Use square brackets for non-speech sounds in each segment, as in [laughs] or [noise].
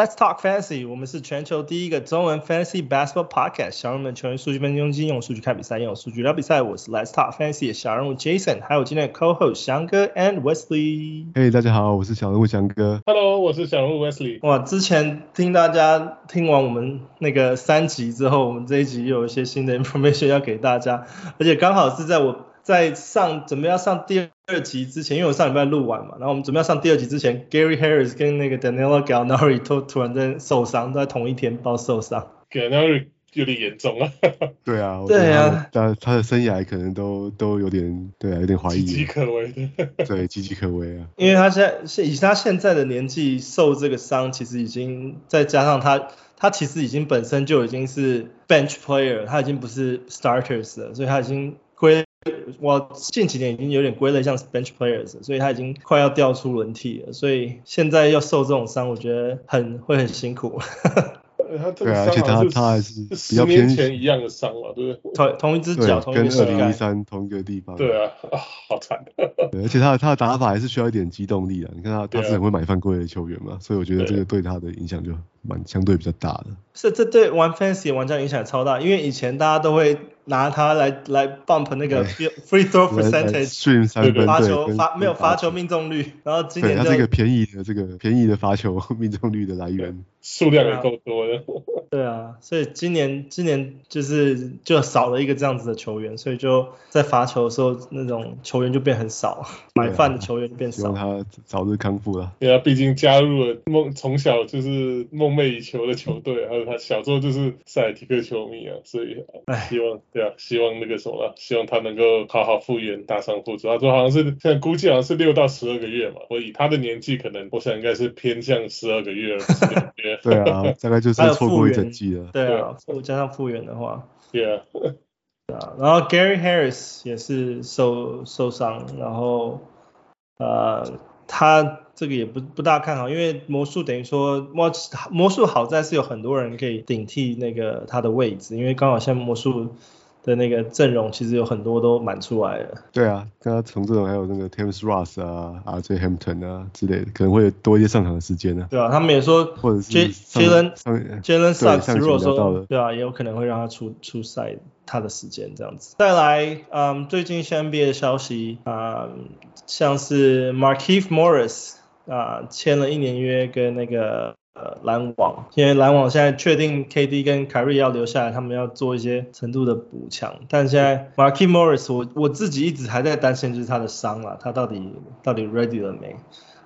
Let's talk fantasy. 我们是全球第一个中文 fantasy basketball podcast。小人物们球员数据分析中心用数据看比赛，用数据聊比赛。我是 Let's talk fantasy 的小人物 Jason，还有今天的 co-host 翔哥 and Wesley。Hey，大家好，我是小人物翔哥。Hello，我是小人物 Wesley。哇，之前听大家听完我们那个三集之后，我们这一集又有一些新的 information 要给大家，而且刚好是在我。在上准备要上第二集之前，因为我上礼拜录完嘛，然后我们准备要上第二集之前，Gary Harris 跟那个 Danilo Gallinari 都 [laughs] 突然在受伤，都在同一天包受伤。Gallinari 有点严重啊。[laughs] 对啊。对啊。但他的生涯可能都都有点，对啊，有点怀疑。岌岌可危。[laughs] 对，岌岌可危啊。因为他现在以他现在的年纪受这个伤，其实已经再加上他，他其实已经本身就已经是 bench player，他已经不是 starters 了，所以他已经归。我近几年已经有点归类像 bench players，所以他已经快要掉出轮替了，所以现在要受这种伤，我觉得很会很辛苦。[laughs] 对啊，而且他他还是比较偏前一样的伤嘛，对不对？同同一只脚，同一个膝盖，跟二零一三同一个地方。对啊，啊，好惨。对，而且他的他的打法还是需要一点机动力的。你看他他是很会买犯规的球员嘛，所以我觉得这个对他的影响就蛮相对比较大的。是，这对玩 fantasy 玩家影响超大，因为以前大家都会拿它来来 bump 那个 free throw percentage，罚球罚没有罚球命中率，然后今年它是一个便宜的这个便宜的罚球 [laughs] 命中率的来源，数量也够多的。[laughs] 对啊，所以今年今年就是就少了一个这样子的球员，所以就在罚球的时候那种球员就变很少，[laughs] 买饭的球员就变少。希望他早日康复了。对啊，毕竟加入了梦从小就是梦寐以求的球队，[laughs] 还有他小时候就是塞尔提克球迷啊，所以希望对啊，希望那个什么，希望他能够好好复原，打上复出。他说好像是现在估计好像是六到十二个月嘛，我以他的年纪，可能我想应该是偏向十二个月，不是六个月。[laughs] 对啊，大概就是错过一整季了。对啊，加上复原的话。对啊。然后 Gary Harris 也是受受伤，然后呃，他这个也不不大看好，因为魔术等于说魔魔术好在是有很多人可以顶替那个他的位置，因为刚好像魔术。的那个阵容其实有很多都满出来了。对啊，刚刚从这种还有那个 Terrence Ross 啊、RJ Hampton 啊之类的，可能会多一些上场的时间呢、啊。对啊，他们也说，或者是 Jalen Jalen Suggs 如果说，对啊，也有可能会让他出出赛他的时间这样子。再来，嗯，最近一些 NBA 的消息啊、嗯，像是 Markieff Morris 啊签了一年约跟那个。呃，篮网，因为篮网现在确定 KD 跟凯瑞要留下来，他们要做一些程度的补强。但现在 Marky Morris，我我自己一直还在担心就是他的伤了，他到底到底 ready 了没？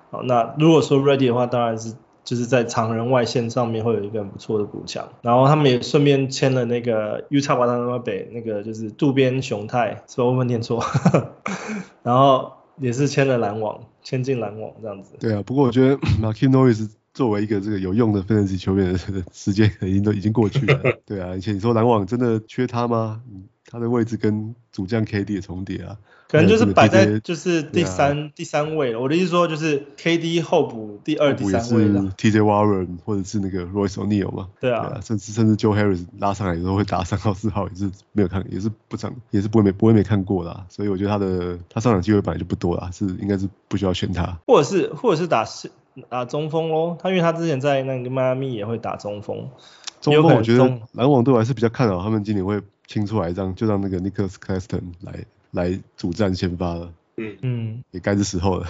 好，那如果说 ready 的话，当然是就是在长人外线上面会有一个很不错的补强。然后他们也顺便签了那个 Utah Watanabe，那个就是渡边雄太，是吧？我没念错。[laughs] 然后也是签了篮网，签进篮网这样子。对啊，不过我觉得 Markieff Morris。作为一个这个有用的分级球员的时间已经都已经过去了，[laughs] 对啊，而且你说篮网真的缺他吗？他的位置跟主将 KD 也重叠啊，可能就是摆在就是第三、啊、第三位了。我的意思说就是 KD 候补第二、第三位了。TJ Warren 或者是那个 Royce O'Neal 嘛，对啊，对啊，甚至甚至 Joe Harris 拉上来有时候会打三号四号也是没有看，也是不长，也是不会没不会没看过啦。所以我觉得他的他上场机会本来就不多啦，是应该是不需要选他，或者是或者是打打中锋哦，他因为他之前在那个迈阿密也会打中锋。中锋我觉得篮网队我还是比较看好他们今年会清出来一张，就让那个 Nicholas Claxton 来来主战先发了。嗯嗯，也该是时候了。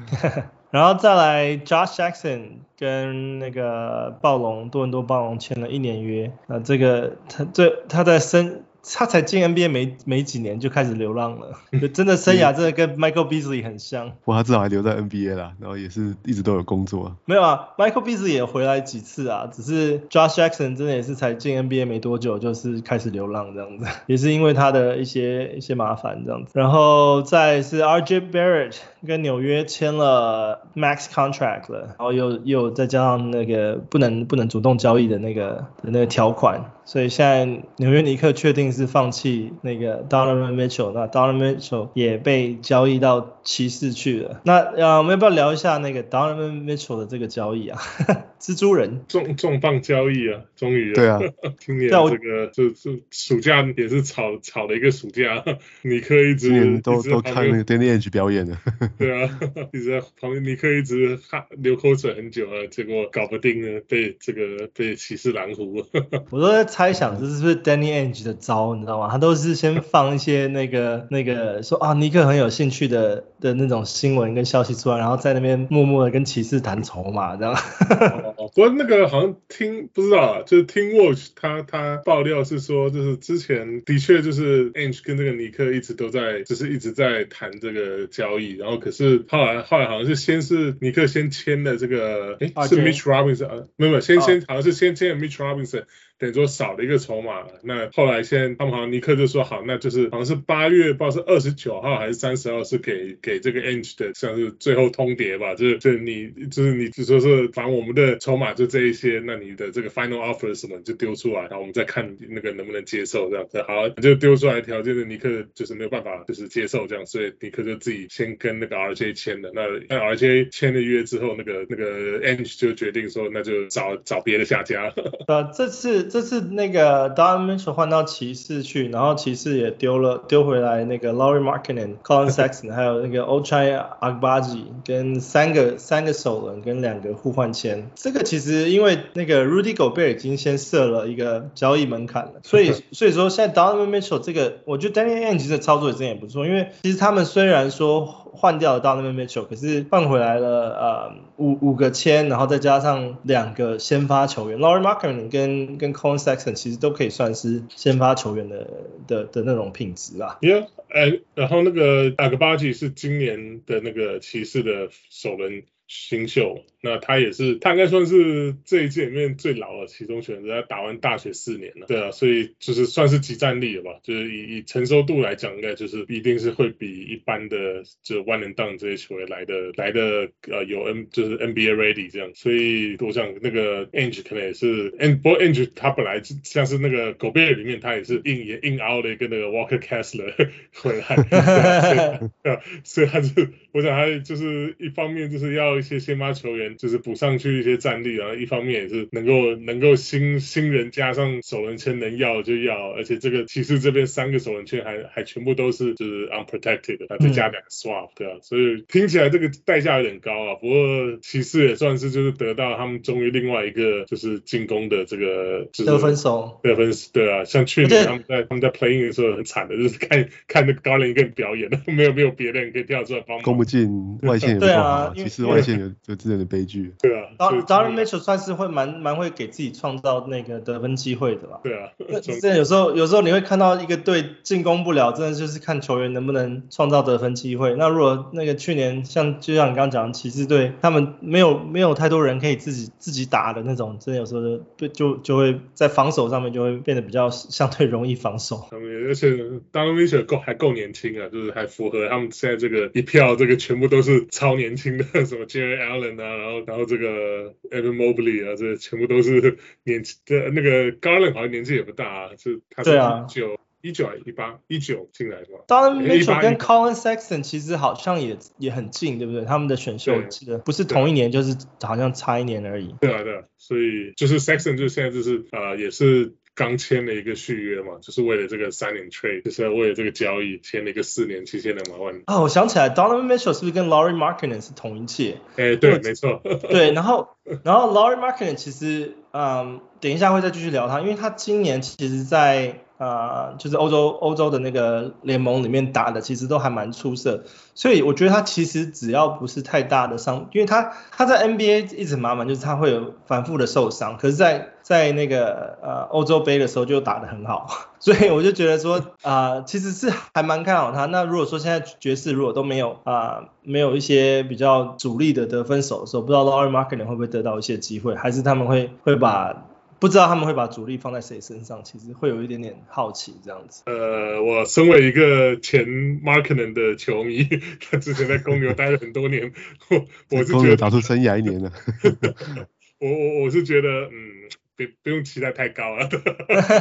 [laughs] 然后再来 Josh Jackson 跟那个暴龙多伦多暴龙签了一年约，那这个他这他在升。他才进 NBA 没没几年就开始流浪了，真的生涯 [laughs] 真的跟 Michael Beasley 很像。不过，他至少还留在 NBA 啦，然后也是一直都有工作。没有啊，Michael Beasley 也回来几次啊，只是 Josh Jackson 真的也是才进 NBA 没多久，就是开始流浪这样子，[laughs] 也是因为他的一些一些麻烦这样子。然后再是 RJ Barrett 跟纽约签了 Max Contract 了，然后又又再加上那个不能不能主动交易的那个的那个条款。所以现在纽约尼克确定是放弃那个 Donovan Mitchell，那 Donovan Mitchell 也被交易到骑士去了。那呃，我们要不要聊一下那个 Donovan Mitchell 的这个交易啊？[laughs] 蜘蛛人重重磅交易啊，终于对啊，[laughs] 今年这个就就暑假也是炒炒了一个暑假，[laughs] 尼克一直都都看那个 Danny Ainge 表演的。[laughs] 对啊，一直在旁边，尼克一直哈流口水很久啊，结果搞不定呢，被这个被骑士拦胡。[laughs] 我都在猜想这是不是 Danny Ainge 的招，你知道吗？他都是先放一些那个那个说啊，尼克很有兴趣的的那种新闻跟消息出来，然后在那边默默的跟骑士谈筹码，这样。哦，不过那个好像听不知道啊，就是听 Watch 他他爆料是说，就是之前的确就是 Ainge 跟这个尼克一直都在，就是一直在谈这个交易，然后可是后来后来好像是先是尼克先签的这个，哎，是 Mitch Robinson 啊，没有没有，先先好像是先签的 Mitch Robinson。等于说少了一个筹码，那后来现在他们好像尼克就说好，那就是好像是八月不知道是二十九号还是三十号是给给这个 Ange 的，像是最后通牒吧，就是就是你就是你就说是反正我们的筹码就这一些，那你的这个 final offer 什么就丢出来，然后我们再看那个能不能接受这样子，好就丢出来条件的尼克就是没有办法就是接受这样，所以尼克就自己先跟那个 RJ 签的，那那 RJ 签了约之后，那个那个 Ange 就决定说那就找找别的下家。[laughs] 呃，这次。这次那个 Donovan Mitchell 换到骑士去，然后骑士也丢了丢回来那个 Lauri Markkanen、Collin Sexton，[laughs] 还有那个 Ochai Agbaji 跟三个三个首轮跟两个互换签。这个其实因为那个 Rudy Gobert 已经先设了一个交易门槛了，所以所以说现在 Donovan Mitchell 这个，我觉得 Danny Ainge 的操作也真的也不错，因为其实他们虽然说。换掉了 Donovan Mitchell，可是换回来了呃五五个签，然后再加上两个先发球员，Laurie Markkanen 跟跟 Colin Sexton 其实都可以算是先发球员的的的那种品质啦。Yeah，哎，然后那个 Agbaji 是今年的那个骑士的首轮新秀。那他也是，他应该算是这一届里面最老的其中选择。他打完大学四年了，对啊，所以就是算是即战力了吧。就是以以承受度来讲，应该就是一定是会比一般的就 one and done 这些球员来的来的呃有 N 就是 NBA ready 这样。所以我想那个 Ainge 可能也是，and 不过 Ainge 他本来像是那个 Gobert 里面，他也是硬也硬凹的一个那个 Walker Kessler [laughs] 回来，[laughs] 对啊，所以 [laughs] 他就我想他就是一方面就是要一些先发球员。就是补上去一些战力，然后一方面也是能够能够新新人加上首轮签能要就要，而且这个骑士这边三个首轮签还还全部都是就是 unprotected，再加两个 swap，对啊，所以听起来这个代价有点高啊。不过骑士也算是就是得到他们终于另外一个就是进攻的这个得分手，得分手对啊，像去年他们在他们在 playing 的时候很惨的，就是看看那个高人一个人表演，没有没有别人可以跳出来帮忙，攻不进外线也不好，骑士外线有就自然的悲剧。对啊，Donovan Mitchell 算是会蛮蛮会给自己创造那个得分机会的吧？对啊，这 [laughs] 有时候有时候你会看到一个队进攻不了，真的就是看球员能不能创造得分机会。那如果那个去年像就像你刚刚讲的骑士队，他们没有没有太多人可以自己自己打的那种，真的有时候就就就会在防守上面就会变得比较相对容易防守。而且 Donovan Mitchell 够还够年轻啊，就是还符合他们现在这个一票这个全部都是超年轻的，什么 Jarrett Allen 啊，然后然后这个。呃，Evan Mobley 啊，这全部都是 [laughs] 年纪的，那个 Garland 好像年纪也不大啊，是他是一九一九一八一九进来是吧？Donovan Mitchell 跟 Collin Sexton 其实好像也也很近，对不对？他们的选秀记得不是同一年，就是好像差一年而已。对啊，对啊，所以就是 Sexton 就现在就是啊、呃，也是。刚签了一个续约嘛，就是为了这个 sign and trade，就是为了这个交易签了一个四年七千两百万。啊，我想起来，Donovan Mitchell 是不是跟 Laurie Markkinen 是同一届？哎、欸，对，没错。[laughs] 对，然后然后 Laurie Markkinen 其实，嗯，等一下会再继续聊他，因为他今年其实在。啊、就是欧洲欧洲的那个联盟里面打的，其实都还蛮出色，所以我觉得他其实只要不是太大的伤，因为他他在 NBA 一直麻烦，就是他会有反复的受伤，可是在在那个呃欧洲杯的时候就打得很好，[laughs] 所以我就觉得说啊、其实是还蛮看好他。那如果说现在爵士如果都没有啊、没有一些比较主力的得分手的时候，不知道 Lauri Markkanen 会不会得到一些机会，还是他们会会把。不知道他们会把主力放在谁身上，其实会有一点点好奇这样子。呃，我身为一个前 Markkanen 的球迷，[laughs] 他之前在公牛待了很多年，[laughs] 我我是觉得打出生涯一年了。[laughs] 我我我是觉得，嗯。别不用期待太高了。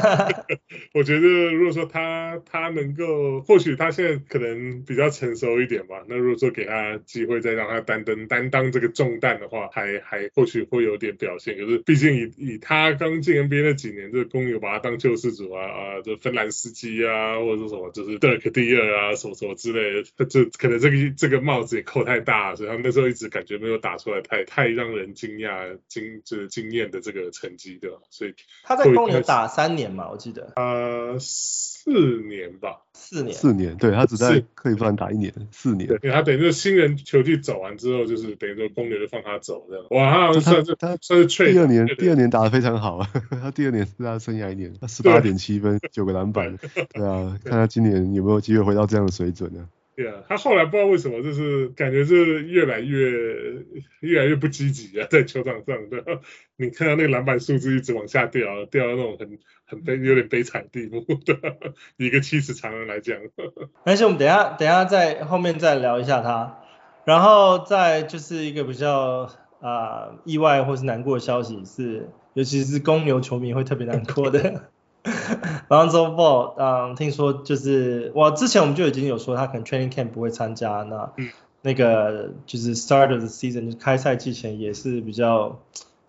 [laughs] 我觉得如果说他他能够，或许他现在可能比较成熟一点吧。那如果说给他机会再让他担当担当这个重担的话，还还或许会有点表现。可是毕竟以以他刚进 NBA 那几年，这个公牛把他当救世主啊啊，这芬兰斯基啊，或者什么就是德克第二啊，什么什么之类的，这可能这个这个帽子也扣太大了，所以他那时候一直感觉没有打出来太太让人惊讶惊就是惊艳的这个成绩，对吧？所以他在公牛打三年嘛，我记得。呃，四年吧。四年。四年，对他只在克利夫兰打一年，四年。对，他等于说新人球季走完之后，就是等于说公牛就放他走这样。哇，他好像算是他算是。第二年，第二年打得非常好啊，[laughs] 他第二年是他生涯一年，他十八点七分，九个篮板。对啊，看他今年有没有机会回到这样的水准呢？对对啊，他后来不知道为什么，就是感觉是越来越越来越不积极啊，在球场上对，你看到那个篮板数字一直往下掉，掉到那种很很悲有点悲惨地步，[laughs] 对，一个七尺长人来讲。[laughs] 而且我们等下等下在后面再聊一下他，然后再就是一个比较啊、意外或是难过的消息是，尤其是公牛球迷会特别难过的。Lonzo Ball，嗯，听说就是我之前我们就已经有说他可能 training camp 不会参加，那、嗯、那个就是 start of the season 就是开赛季前也是比较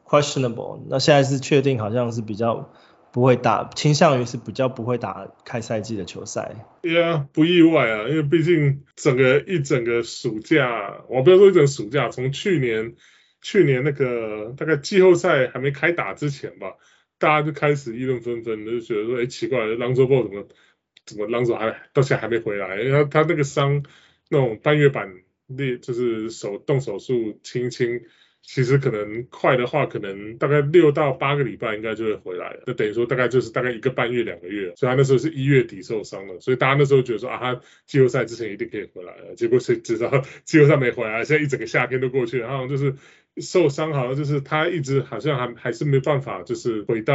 questionable，那现在是确定好像是比较不会打，倾向于是比较不会打开赛季的球赛。对啊，不意外啊，因为毕竟整个一整个暑假，我不要说一整个暑假，从去年去年那个大概季后赛还没开打之前吧。大家就开始议论纷纷，就觉得说，哎，奇怪，Lonzo Ball 怎么怎么 Lonzo 还到现在还没回来？因为他他那个伤，那种半月板裂，就是手动手术清清，其实可能快的话，可能大概六到八个礼拜应该就会回来了。就等于说大概就是大概一个半月两个月，所以他那时候是一月底受伤了，所以大家那时候觉得说啊，他季后赛之前一定可以回来了。结果谁知道季后赛没回来，现在一整个夏天都过去了，然后就是。受伤好像就是他一直好像还还是没办法，就是回到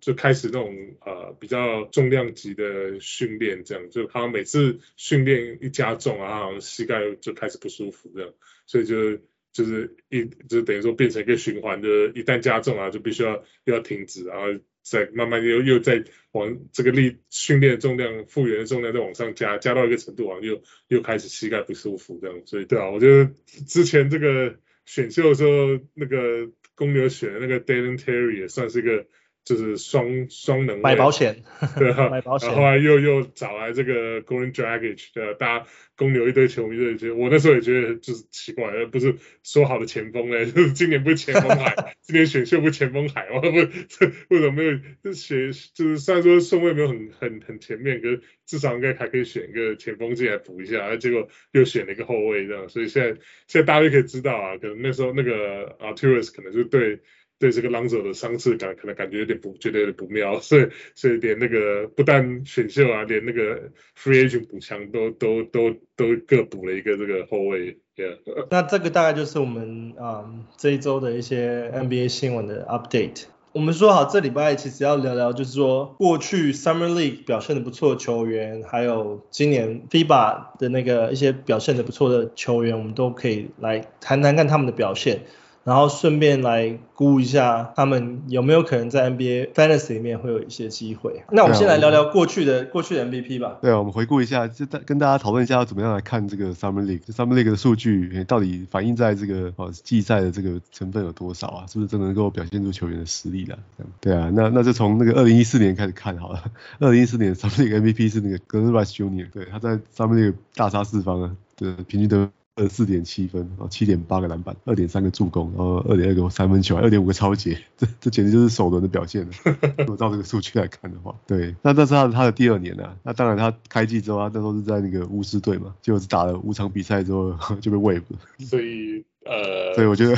就开始那种呃比较重量级的训练这样，就好像每次训练一加重啊，好像膝盖就开始不舒服这样，所以就就是一就等于说变成一个循环的，一旦加重啊就必须要又要停止，然后再慢慢又又再往这个力训练重量复原的重量再往上加，加到一个程度啊又又开始膝盖不舒服这样，所以对啊，我觉得之前这个。选秀的时候，那个公牛选的那个 Dalen Terry 也算是一个。就是双双能买保险，对啊，[laughs] 买保险，然后后来又又找来这个 Goran Dragic，呃，大家公牛一堆球迷就觉得，我那时候也觉得就是奇怪，而不是说好的前锋嘞，[laughs] 就是今年不是前锋海，[laughs] 今年选秀不是前锋海吗？不，为什么没有？就选就是虽然说顺位没有很很很前面，可是至少应该还可以选一个前锋进来补一下，结果又选了一个后卫这样，所以现在现在大家就可以知道啊，可能那时候那个 Arturis 可能就对。对这个朗佐的伤势感可能感觉有点不觉得有点不妙，所以所以连那个不但选秀啊，连那个 free agent 补强都都都都各补了一个这个后卫。那这个大概就是我们啊、嗯、这一周的一些 NBA 新闻的 update。我们说好这礼拜其实要聊聊，就是说过去 Summer League 表现的不错的球员，还有今年 FIBA 的那个一些表现的不错的球员，我们都可以来谈谈看他们的表现。然后顺便来估一下，他们有没有可能在 NBA Fantasy 里面会有一些机会。那我们先来聊聊过去的、啊、过去的 MVP 吧。对啊，我们回顾一下，就跟大家讨论一下要怎么样来看这个 Summer League。Summer League 的数据到底反映在这个哦季赛的这个成分有多少啊？是不是真的能够表现出球员的实力了？对啊，那那就从那个二零一四年开始看好了。[laughs] 二零一四年 Summer League MVP 是那个 Glen Rice Jr.，对，他在 Summer League 大杀四方啊，对，平均得。二四点七分，然后七点八个篮板，二点三个助攻，然后二点二个三分球，二点五个超截，[laughs] 这这简直就是首轮的表现了。[laughs] 如果照这个数据来看的话，对，那那是他的他的第二年了、啊。那当然他开季之后，他那时候是在那个巫师队嘛，结果是打了五场比赛之后 [laughs] 就被 waive 了。所以呃，所以我觉得，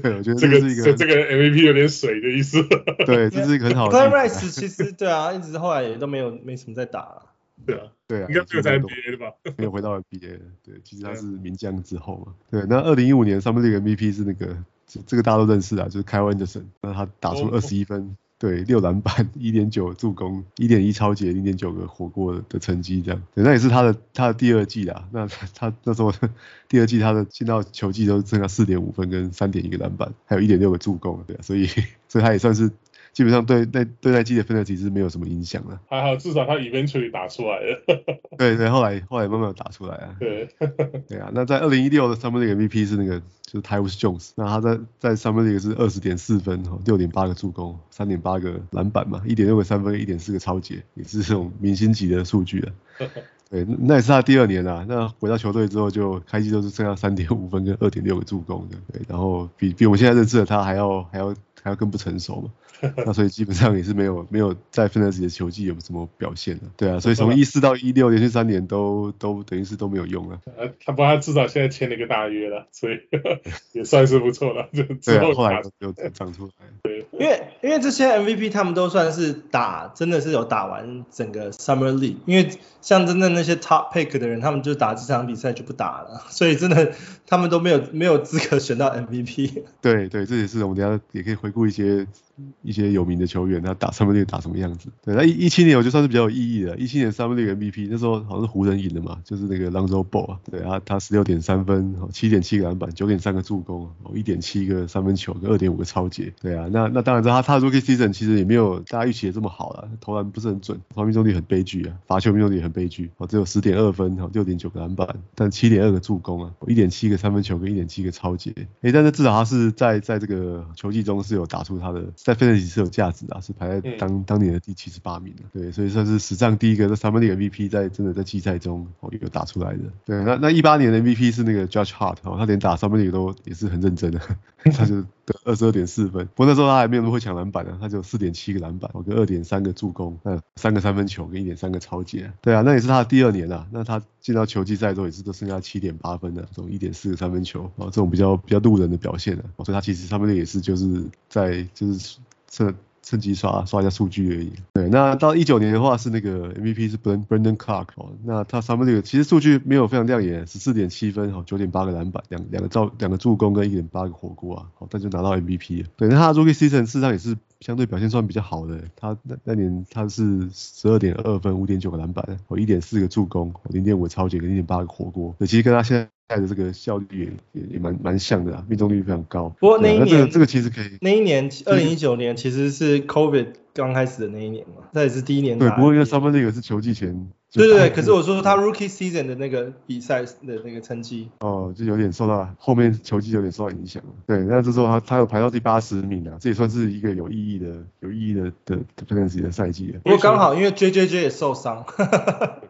对，我觉得这个是一个这个 MVP 有点水的意思。对，这是一个很好的。Glen Rice 其实对啊，一直后来也都没有没什么在打。对啊，对啊，应该只有在 NBA 的吧？没有回到 NBA [laughs] 对，其实他是名将之后嘛。对，那二零一五年上面这个 MVP 是那个，这个大家都认识啊，就是 Kyle Anderson，那他打出二十一分，对，六篮板，一点九助攻，一点一超截，零点九个火锅的成绩这样。对，那也是他的他的第二季啊。那他，他那时候第二季他的进到球季都剩下四点五分跟三点一个篮板，还有一点六个助攻，对啊，所以 [laughs] 所以他也算是。基本上对对对那季的 fantasy 是没有什么影响了。还好，至少他 eventually 打出来了。[laughs] 对对，后来后来慢慢打出来啊。对。[laughs] 对啊，那在二零一六的 Summer League MVP 是那个就是 Tyus Jones，那他在在 Summer League 是二十点四分，六点八个助攻，三点八个篮板嘛，一点六个三分，一点四个超截，也是这种明星级的数据啊。[laughs] 对，那也是他第二年啊。那回到球队之后，就开季都是剩下三点五分跟二点六个助攻的。对，然后比比我们现在认识的他还要还要还要更不成熟嘛。[laughs] 那所以基本上也是没有没有在 Fantasy 的球季有什么表现的。对啊，[laughs] 所以从一四到一六连续三年都都等于是都没有用了。啊，他不，他至少现在签了一个大约了，所以 [laughs] 也算是不错了。就之后、啊、后来就长出来。对，因为因为这些 MVP 他们都算是打真的是有打完整个 Summer League，因为像真的那些 Top Pick 的人，他们就打这场比赛就不打了，所以真的他们都没有没有资格选到 MVP。对对，这也是我们等下也可以回顾一些。一些有名的球员，他打三分六打什么样子？对，那一一七年我就算是比较有意义的。一七年三分六 MVP 那时候好像是湖人赢的嘛，就是那个 Lonzo Ball 啊，对啊，他十六点三分，七点七个篮板，九点三个助攻，一点七个三分球跟二点五个超截，对啊，那那当然他他 Rookie Season 其实也没有大家预期的这么好了，投篮不是很准，投篮命中率很悲剧啊，罚球命中率也很悲剧，哦，只有十点二分，六点九个篮板，但七点二个助攻啊，一点七个三分球跟一点七个超截，哎，但是至少他是在在这个球季中是有打出他的，在 Fantasy 是有价。值啊，是排在当当年的第七十八名，对，所以算是史上第一个在 Summer League MVP 在真的在季赛中哦有打出来的。对，那那一八年的 MVP 是那个 Judge Hart 哦，他连打 Summer League 都也是很认真的，[laughs] 他就得二十二点四分。不过那时候他还没有那么会抢篮板呢，他只有四点七个篮板，跟二点三个助攻，嗯三个三分球跟一点三个抄截。对啊，那也是他的第二年啊。那他进到球季赛之后也是都剩下七点八分的，这种一点四个三分球啊，这种比较比较路人的表现啊。所以他其实差不多也是就是在就是这。趁机刷刷一下数据而已。对，那到一九年的话是那个 MVP 是 Brandon Clark 哦，那他 Summer League 其实数据没有非常亮眼，十四点七分哦，九点八个篮板，两两个造两个助攻跟一点八个火锅啊，好，但就拿到 MVP 了。对，那他的 Rookie Season 事实上也是相对表现算比较好的，他那那年他是十二点二分，五点九个篮板，哦，一点四个助攻，零点五个抄截跟零点八个火锅，对，其实跟他现在。带的这个效率也也也蛮蛮像的啊，命中率非常高。不过那一年，这个这个其实可以。那一年二零一九年其实是 COVID 刚开始的那一年嘛，那也是第一年。对，不过因为 Summer League 是球季前。对对对，可是我说他 Rookie Season 的那个比赛的那个成绩，哦，就有点受到后面球技有点受到影响。对，那这时候他他有排到第八十名啊，这也算是一个有意义的有意义的的 Fantasy 的赛季。不过刚好因为 JJJ 也受伤。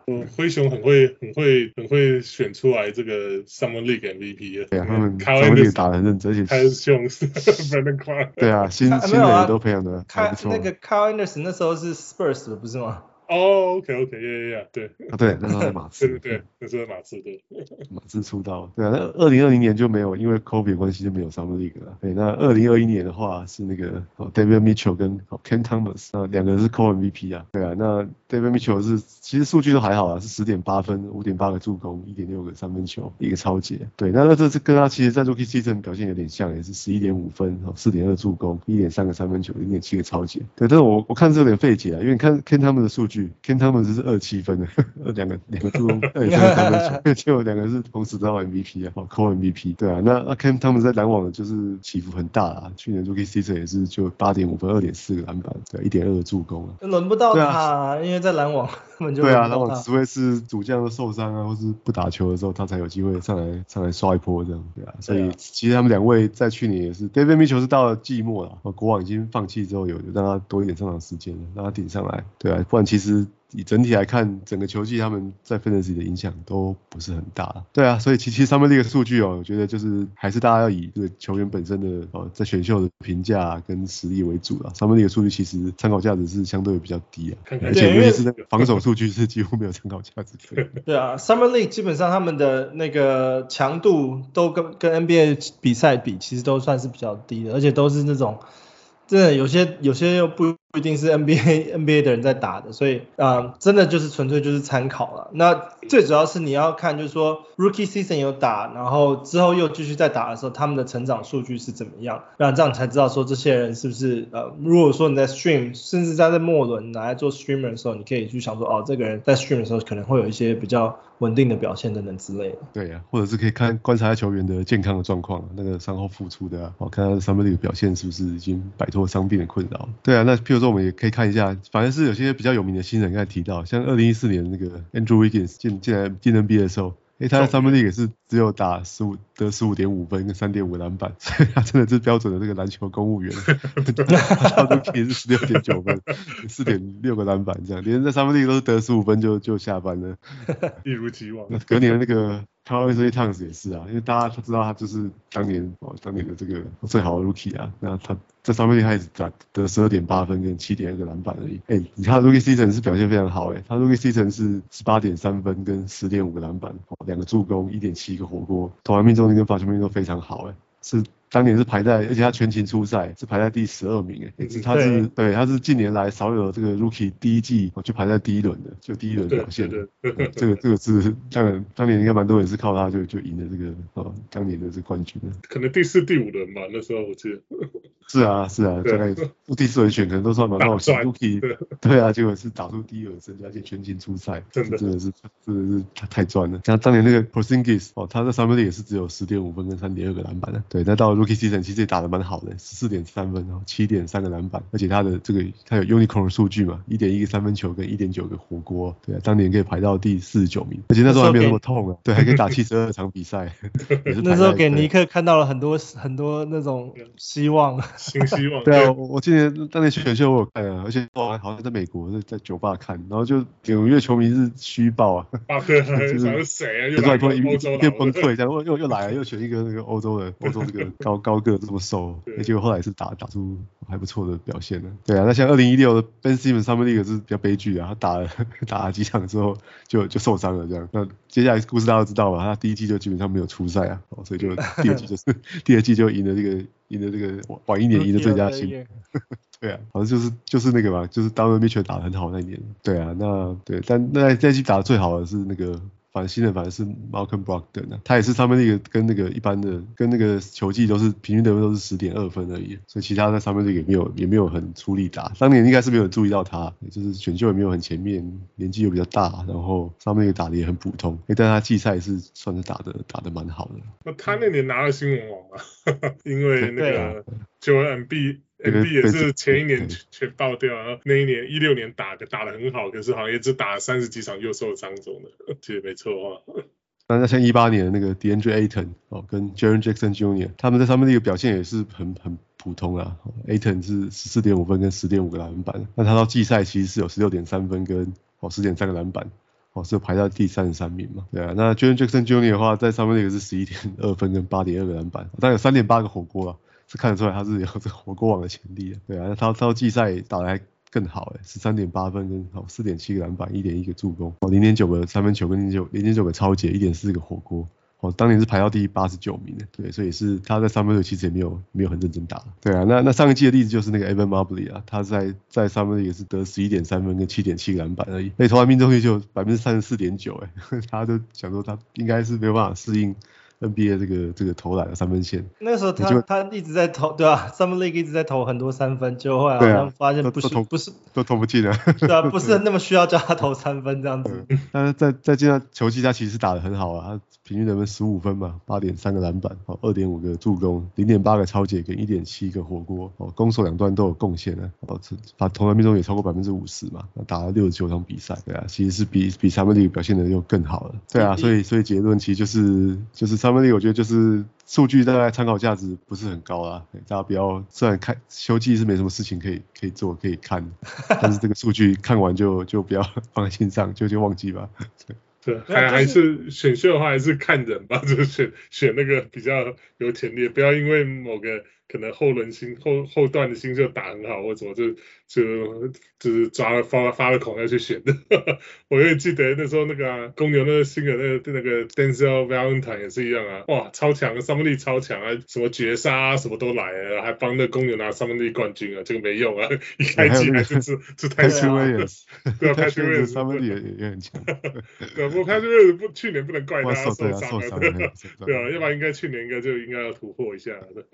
嗯，[laughs] 灰熊很会很会很会选出来这个 Summer League MVP 对啊，他们 Summer League 打得很认真，而且开雄是 Clarke 对啊，新新人也都培养的还不错。那个 Kyle Anderson 那时候是 Spurs 的不是吗？哦，OK，OK，yeah，yeah，对，啊对，那时候在马刺，对对对，那时候在马刺，对，[laughs] 马刺出道，对啊，那二零二零年就没有，因为 COVID 关系就没有 Summer League 了，对，那二零二一年的话是那个哦 David Mitchell 跟哦 Ken Thomas，那两个人是 Co-MVP 啊，对啊，那 David Mitchell 是其实数据都还好啊，是十点八分，五点八个助攻，一点六个三分球，一个超截，对，那那这次跟他其实在 Rookie Season 表现有点像，也是十一点五分，四点二助攻，一点三个三分球，零点七个超截，对，但是我我看是有点费解啊，因为你看 Ken Thomas 的数据，Cam Thomas 是。二七分的，呃，两个两个助攻，二点三三分球，[laughs] 结果两个是同时得到 MVP 啊，哦，Co MVP，对啊，那那 Cam 他们在篮网的就是起伏很大啊，去年 Rookie Season 也是就八点五分，二点四个篮板，对，一点二个助攻啊，轮不到他，啊，因为在篮网 [laughs] 他们就对啊，篮网除非是主将受伤啊，或是不打球的时候，他才有机会上来上来刷一波这样，对啊，所以其实他们两位在去年也是，David Mitchell 是到了季末了，哦，国王已经放弃之后有让他多一点上场时间了，让他顶上来，对啊，不然其实。以整体来看，整个球季他们在 Fantasy 的影响都不是很大。对啊，所以其实 Summer League 的数据哦，我觉得就是还是大家要以这个球员本身的哦，在选秀的评价跟实力为主了。Summer League 的数据其实参考价值是相对比较低啊，而且尤其是那个防守数据是几乎没有参考价值。[laughs] 对啊，Summer League 基本上他们的那个强度都跟跟 NBA 比赛比，其实都算是比较低的，而且都是那种真的有些有些又不。不一定是 NBA [laughs] NBA 的人在打的，所以啊、真的就是纯粹就是参考了。那最主要是你要看，就是说 Rookie Season 有打，然后之后又继续再打的时候，他们的成长数据是怎么样？那这样才知道说这些人是不是呃，如果说你在 Stream，甚至在在末轮拿来做 Streamer 的时候，你可以去想说，哦，这个人在 Stream 的时候可能会有一些比较稳定的表现等等之类的。对呀、啊，或者是可以看观察球员的健康的状况，那个伤后复出的啊，哦，看他的三分球表现是不是已经摆脱伤病的困扰。对啊，那譬如说我们也可以看一下，反正是有些比较有名的新人刚才提到，像二零一四年那个 Andrew Wiggins 进进来进 NBA 的时候。诶、欸，他在 Summer League 也是只有打十五得十五点五分跟三点五篮板，[laughs] 所以他真的是标准的这个篮球公务员。他都平时十六点九分，[laughs] 四点六个篮板这样，连在 Summer League 都是得十五分就就下班了，[laughs] 一如既往。那隔年那个。他会这些唱词也是啊，因为大家都知道他就是当年哦，当年的这个最好的 Rookie 啊，那他在上面开始打得十二点八分跟七点二个篮板而已。哎、你看 Rookie Season 是表现非常好哎、他 Rookie Season 是十八点三分跟十点五个篮板，两个助攻，一点七个火锅，投篮命中率跟罚球命中都非常好哎、是。当年是排在，而且他全勤出赛是排在第十二名诶，是他是对，他是近年来少有这个 Rookie 第一季就排在第一轮的，就第一轮表现的，这个这个是当然当年应该蛮多人是靠他就就赢了这个哦当年的这冠军的，可能第四第五轮吧，那时候我记得。是 [laughs] 啊是啊，大概第四轮选可能都算蛮好选 Rookie，对。[laughs] 啊，结果是打出第一轮胜，而且全勤出赛，真的。真的是真的是太太赚了。像当年那个 Porzingis 哦，他在 Summer League 也是只有十点五分跟三点二个篮板的，对，那到 Rookie Season 其实也打得蛮好的，十四点三分，然后七点三个篮板，而且他的这个他有 Unicorn 的数据嘛，一点一个三分球跟一点九个火锅，对啊，当年可以排到第四十九名，而且那时候还没有那么痛啊，对，还可以打七十二场比赛。[laughs] 那时候给尼克看到了很多很多那种希望，新希望。对啊，我记得当年选秀我有看啊，而且我还好像在美国在在酒吧看，然后就纽约球迷是虚报啊，[laughs] 就是谁啊？又来一片崩溃，这样又又又来了，又选一个那个欧洲的 [laughs] 欧洲这个高高个这么瘦，结果后来是打打出还不错的表现呢。对啊，那像二零一六的 Ben Simmons Summer League 是比较悲剧啊，他打了 [laughs] 打了几场之后就就受伤了这样。那接下来故事大家都知道嘛，他第一季就基本上没有出赛啊，所以就第二季就是 [laughs] 第二季就赢了这个赢了这个晚一年赢的最佳新。[laughs] 对啊，好像就是就是那个吧，就是 Donovan Mitchell 打得很好那一年。对啊，那对，但那那季打得最好的是那个。反新的反而是 Malcolm Brogdon 啊，他也是他们那个跟那个一般的跟那个球技都是平均得分都是十点二分而已，所以其他在上面这个也没有也没有很出力打。当年应该是没有注意到他，就是选秀也没有很前面，年纪又比较大，然后上面也打的也很普通，但他季赛是算是打的打的蛮好的。那他那年拿了新闻王啊，[laughs] 因为那个 Joel Embiid M B 也是前一年全爆掉，然后那一年一六年打的打的很好，可是好像也只打了三十几场又受伤中的，其实没错啊。那像一八年的那个 DeAndre Ayton 哦，跟 Jaren Jackson Jr. 他们在上面那个表现也是很很普通啦。Ayton 是十四点五分跟十点五个篮板，那他到季赛其实是有十六点三分跟哦十点三个篮板，哦是排到第三十三名嘛。对啊，那 Jaren Jackson Jr. 的话在上面那个是十一点二分跟八点二个篮板，但有三点八个火锅啊。是看得出来他是有这火锅王的潜力的，对啊，那他他季赛打得还更好诶，十三点八分跟好四点七个篮板，一点一个助攻，哦零点九个三分球跟零九零点九个超截，一点四个火锅，哦当年是排到第八十九名的，对，所以是他在三分球其实也没有没有很认真打，对啊，那那上一季的例子就是那个 Evan Mobley 啊，他在在三分也是得十一点三分跟七点七个篮板而已，那投篮命中率就百分之三十四点九诶，[laughs] 他就想说他应该是没有办法适应。NBA 这个这个投篮的三分线，那个时候他他一直在投，对吧？Summer League 一直在投很多三分，就后来好像发现不是不是都投不进了，[laughs] 对啊，不是 [laughs] 那么需要叫他投三分这样子。但是在在这样球季他其实打得很好啊，他平均得分十五分嘛，八点三个篮板，哦，二点五个助攻，零点八个超解跟一点七个火锅，哦，攻守两端都有贡献啊，哦，把投篮命中也超过百分之五十嘛，打了六十九场比赛，对啊，其实是比比 Summer League 表现的又更好了，对啊，所以所以结论其实就是就是。Summer League 我觉得就是数据大概参考价值不是很高啦，大家不要，虽然看休季是没什么事情可以可以做可以看，但是这个数据看完就就不要 [laughs] 放在心上，就就忘记吧。对，[laughs] 还还是选秀的话还是看人吧，就是选选那个比较有潜力，不要因为某个可能后轮心后后段的心就打很好，或者就就就是抓了发了发了狂要去选的。[laughs] 我也记得那时候那个、啊、公牛那个新的那个那个 Denzel Valentine 也是一样啊，哇，超强，Summer League 超强啊，什么绝杀啊，什么都来了，还帮那公牛拿 Summer League 冠军啊，这个没用啊，一开机还是是是太强了。对啊，Patrick Williams 也也很强。对，不过 Patrick Williams 不去年不能怪他受伤了，对啊，要不然应该去年应该就应该要突破一下的。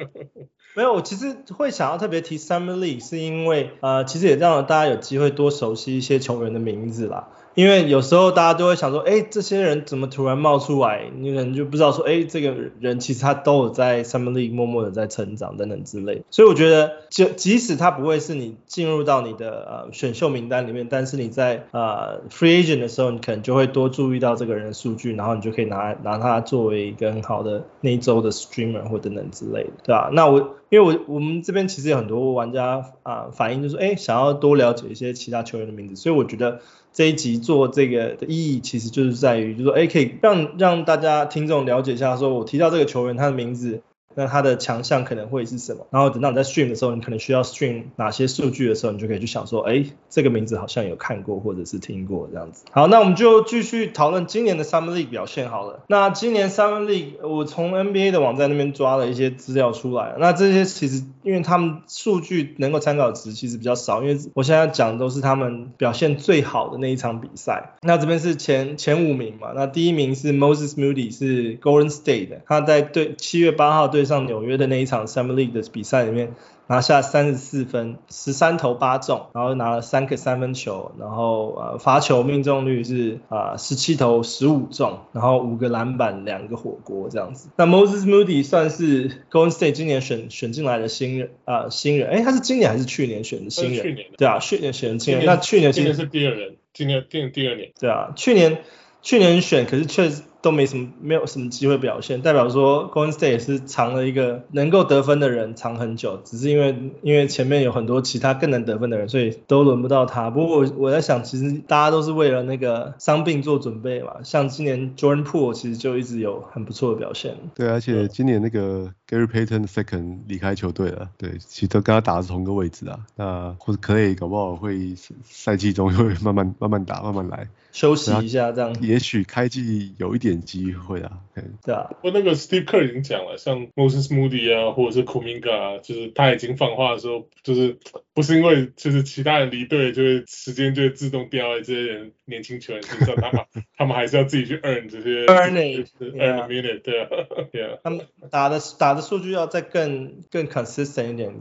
没有，我其实会想要特别提 Summer League，是因为呃，其实也让大家有机会多熟悉一些球员的名字啦。因为有时候大家都会想说，哎，这些人怎么突然冒出来？你可能就不知道说，哎，这个人其实他都有在 Summer League 默默的在成长等等之类。所以我觉得，就即使他不会是你进入到你的呃选秀名单里面，但是你在呃 Free Agent 的时候，你可能就会多注意到这个人的数据，然后你就可以拿拿他作为一个很好的那一周的 Streamer 或等等之类的，对吧？那我因为我我们这边其实有很多玩家啊、反映就是，哎，想要多了解一些其他球员的名字，所以我觉得。这一集做这个的意义，其实就是在于，就是说，哎，可以让让大家听众了解一下，说我提到这个球员他的名字。那它的强项可能会是什么？然后等到你在 stream 的时候，你可能需要 stream 哪些数据的时候，你就可以去想说，哎，这个名字好像有看过或者是听过这样子。好，那我们就继续讨论今年的 Summer League 表现好了。那今年 Summer League 我从 NBA 的网站那边抓了一些资料出来。那这些其实因为他们数据能够参考值其实比较少，因为我现在讲的都是他们表现最好的那一场比赛。那这边是前前五名嘛？那第一名是 Moses Moody 是 Golden State 的，他在对七月八号对。上纽约的那一场 Summer League 的比赛里面，拿下三十四分，十三投八中，然后拿了三个三分球，然后呃罚球命中率是啊十七投十五中，然后五个篮板两个火锅这样子。那 Moses Moody 算是 Golden State 今年选选进来的新人啊、呃、新人，哎他是今年还是去年选的新人？去年的。对啊，去年选的新人。那去年今年是第二人，今年第第二年。对啊，去年去年选可是确实。都没什么，没有什么机会表现，代表说 Golden State 也是藏了一个能够得分的人藏很久，只是因为因为前面有很多其他更能得分的人，所以都轮不到他。不过我我在想，其实大家都是为了那个伤病做准备嘛。像今年 Jordan Poole 其实就一直有很不错的表现。对，而且今年那个 Gary Payton Second 离开球队了，对，其实都跟他打的是同个位置啊。那或者 Clay 搞不好会赛季中会慢慢慢慢打，慢慢来。休息一下，这样也许开季有一点机会啊。对啊，不过那个 Steve Kerr 已经讲了，像 Moses Moody 啊，或者是 Kuminga 啊，就是他已经放话的时候，就是不是因为就是其他人离队，就会时间就会自动掉在这些人年轻球员身上，他们 [laughs] 他们还是要自己去 earn 这些 earn it earn a minute，对啊，[laughs] 对啊，他们打的打的数据要再更更 consistent 一点。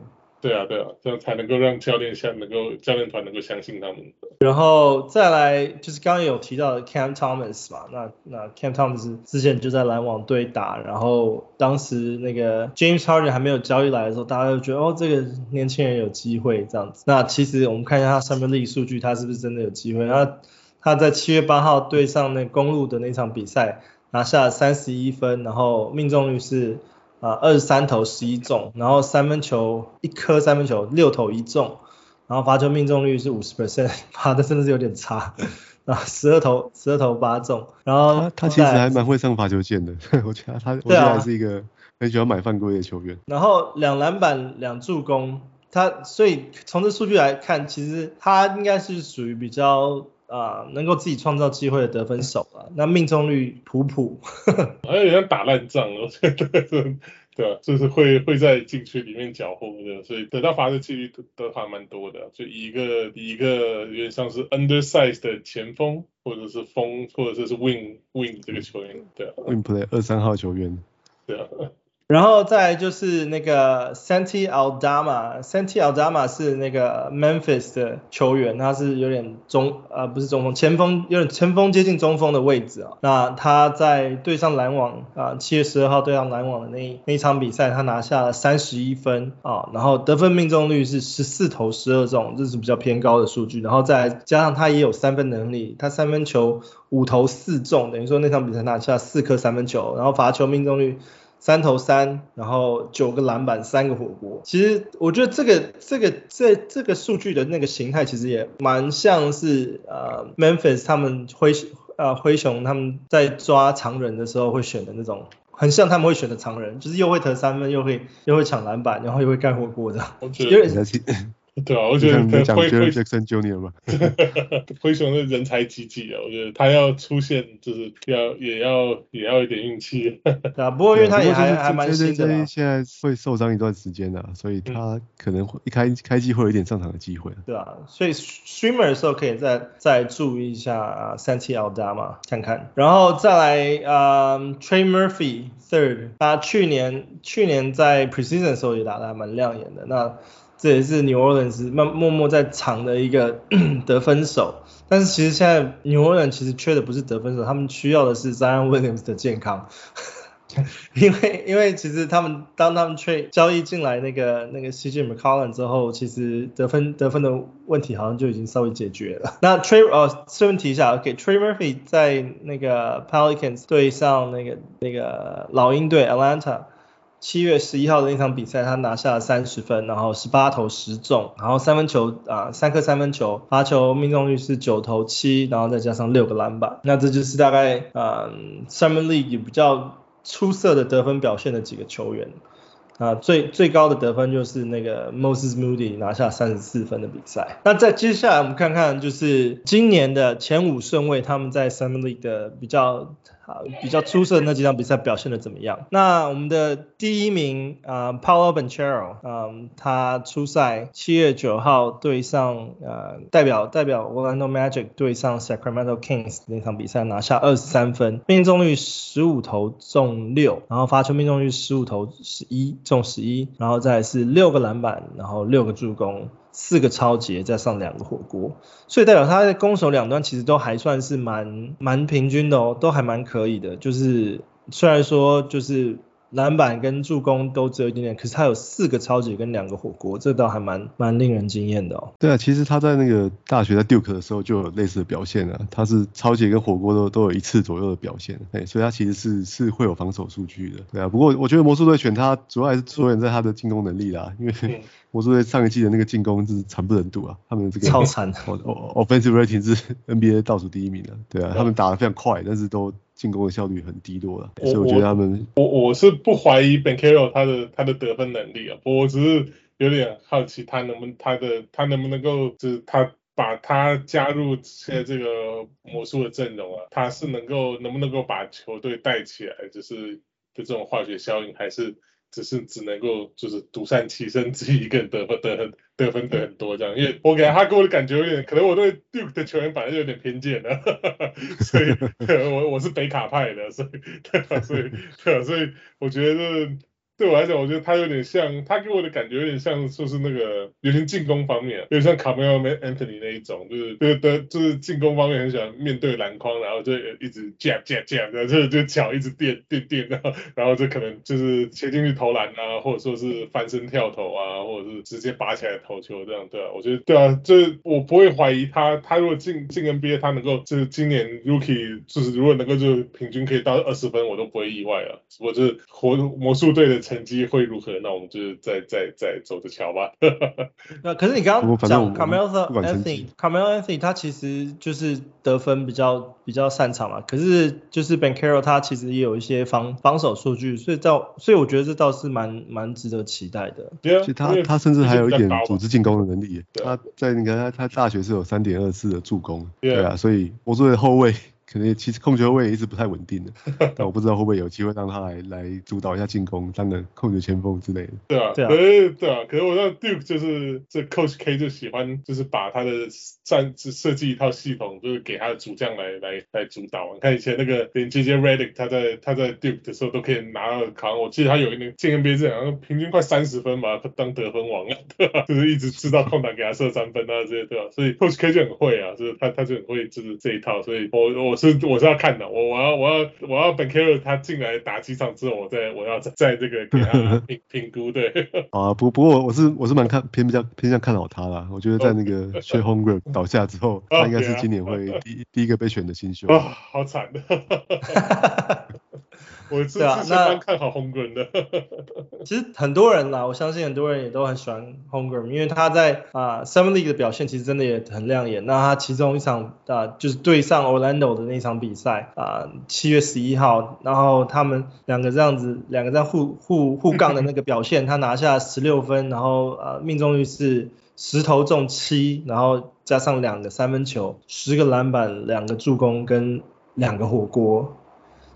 对啊，对啊，这样才能够让教练相能够教练团能够相信他们。然后再来就是刚刚有提到的 Cam Thomas 嘛，那那 Cam Thomas 之前就在篮网队打，然后当时那个 James Harden 还没有交易来的时候，大家就觉得哦这个年轻人有机会这样子。那其实我们看一下他上面的数据，他是不是真的有机会？那他在七月八号对上那公鹿的那场比赛，拿下三十一分，然后命中率是。啊，二十三投十一中，然后三分球一颗三分球六投一中，然后罚球命中率是五十 percent，[laughs] 罚的真的是有点差，啊，十二投十二投八中，然后他他其实还蛮会上罚球线的，[laughs] 我觉得他我觉得还是一个很喜欢买犯规的球员。然后两篮板两助攻，他所以从这数据来看，其实他应该是属于比较。啊，能够自己创造机会的得分手啊，那命中率普普，[laughs] 还有点像打烂仗哦，[laughs] [laughs] 对对对，就是会会在禁区里面搅和的，所以得到罚的几率都都还蛮多的，就一个一个有点像是 undersized 的前锋，或者是锋，或者是是 wing wing 这个球员，对啊，wing play 二三号球员，对啊。然后再就是那个 Santi Aldama，Santi Aldama 是那个 Memphis 的球员，他是有点中呃不是中锋，前锋有点前锋接近中锋的位置啊。那他在对上篮网啊，七月十二号对上篮网的那那一场比赛，他拿下了三十一分啊，然后得分命中率是十四投十二中，这是比较偏高的数据。然后再加上他也有三分能力，他三分球五投四中，等于说那场比赛拿下四颗三分球，然后罚球命中率。三投三，然后九个篮板，三个火锅。其实我觉得这个这个这这个数据的那个形态，其实也蛮像是呃 Memphis 他们灰呃灰熊他们在抓常人的时候会选的那种很像他们会选的常人，就是又会得三分，又会又会抢篮板，然后又会盖火锅的。我觉得。[laughs] 对啊，我觉得灰灰灰熊 Junior 嘛，[laughs] 灰熊的人才济济啊，我觉得他要出现就是要也要也要一点运气。[laughs] 啊，不过因为他也还还蛮新的，现在会受伤一段时间的，所以他可能会一开开机会有一点上场的机会。对啊，所以 Streamer 的时候可以再再注意一下 Santi Aldama 看看，然后再来呃 Trey Murphy third，他去年去年在 Precision 的时候也打的还蛮亮眼的，那。这也是 New Orleans 默默默在藏的一个 [clears throat] 得分手，但是其实现在 New Orleans 其实缺的不是得分手，他们需要的是 Zion Williams 的健康，[laughs] 因为因为其实他们当他们 trade 交易进来那个那个 CJ McCollum 之后，其实得分得分的问题好像就已经稍微解决了。那 Trey 哦，顺便提一下，OK，Trey Murphy 在那个 Pelicans 对上那个那个老鹰队 Atlanta。七月十一号的那场比赛，他拿下了三十分，然后十八投十中，然后三分球啊三颗三分球，罚球命中率是九投七，然后再加上六个篮板，那这就是大概啊 Summer League 比较出色的得分表现的几个球员。啊，最最高的得分就是那个 Moses Moody 拿下三十四分的比赛。那在接下来我们看看，就是今年的前五顺位，他们在 Summer League 的比较啊比较出色的那几场比赛表现的怎么样？[laughs] 那我们的第一名啊，Paulo Banchero 啊，他出赛七月九号对上呃代表代表 Orlando Magic 对上 Sacramento Kings 那场比赛拿下二十三分，命中率十五投中六，然后罚球命中率十五投十一。中十一，然后再是六个篮板，然后六个助攻，四个抄截，再上两个火锅，所以代表他在攻守两端其实都还算是蛮蛮平均的哦，都还蛮可以的。就是虽然说就是。篮板跟助攻都只有一点点，可是他有四个超级跟两个火锅，这倒还蛮蛮令人惊艳的哦。对啊，其实他在那个大学在 Duke 的时候就有类似的表现啊，他是超级跟火锅都都有一次左右的表现，哎，所以他其实是是会有防守数据的。对啊，不过我觉得魔术队选他主要还是着眼在他的进攻能力啦，因为 [laughs] 魔术队上一季的那个进攻是惨不忍睹啊，他们这个超惨，[laughs] offensive rating 是 NBA 倒数第一名的，对啊，他们打得非常快，但是都。进攻的效率很低落了，所以我觉得他们，我我，我是不怀疑 Ben Caro 他的他的得分能力啊，我只是有点好奇他能不能他的他能不能够就是他把他加入现在这个魔术的阵容啊，他是能够能不能够把球队带起来，就是就这种化学效应还是。只是只能够就是独善其身，自己一个人得分得很得分得很多这样，因为我给他给我的感觉有点，可能我对 Duke 的球员本来就有点偏见了，[laughs] 所以 [laughs] 我我是北卡派的，所以对吧？所以对吧，所以我觉得。对我来讲，我觉得他有点像，他给我的感觉有点像，说是那个，有点进攻方面，有点像 Carmelo Anthony 那一种，就是对对，就是进攻方面很喜欢面对篮筐，然后就一直 jab jab jab，然后就就脚一直垫垫垫，然后然后就可能就是切进去投篮啊，或者说是翻身跳投啊，或者是直接拔起来投球这样，对啊，我觉得对啊，就是我不会怀疑他，他如果进进 NBA，他能够就是今年 Rookie 就是如果能够就平均可以到二十分，我都不会意外啊，我就是活魔术队的。成绩会如何？那我们就是再再再走着瞧吧。[laughs] 那可是你刚刚讲 Carmelo Anthony，Carmelo Anthony 他其实就是得分比较比较擅长嘛。可是就是 Banchero 他其实也有一些防防守数据，所以到所以我觉得这倒是蛮蛮值得期待的。其实他他甚至还有一点组织进攻的能力。他在你看他他大学是有三点二次的助攻，对啊，所以我作为后卫。可能其实控球位一直不太稳定的，[laughs] 但我不知道会不会有机会让他来来主导一下进攻，当个控球前锋之类的。对啊，对啊，可是对啊，可是我知道 Duke 就是这 Coach K 就喜欢就是把他的战设计一套系统，就是给他的主将来来来主导。你看以前那个连 JJ Redick 他在他在 Duke 的时候都可以拿到扛，我记得他有一年进 NBA 这样，平均快三十分吧，他当得分王啊，对吧？[laughs] 就是一直知道空档给他射三分啊这些，对吧？所以 Coach K 就很会啊，就是他他就很会就是这一套，所以我我。是我是要看的，我我要我要我要本 Banchero 他进来打几场之后，我再我要再在这个给他 [laughs] 评评估对。啊不不过我是我是蛮看偏比较偏向看好他啦，我觉得在那个 Chet Holmgren 倒下之后，[laughs] 他应该是今年会第第一个被选的新秀。啊，好惨的。[laughs] 我是相当看好 Holmgren 的。[laughs] 其实很多人啦，我相信很多人也都很喜欢 Holmgren，因为他在啊、呃、Summer League 的表现其实真的也很亮眼。那他其中一场啊、呃、就是对上 Orlando 的那场比赛啊，七、呃、月十一号，然后他们两个这样子两个在互互互杠的那个表现，他拿下十六分，然后呃命中率是十投中七，然后加上两个三分球，十个篮板，两个助攻跟两个火锅。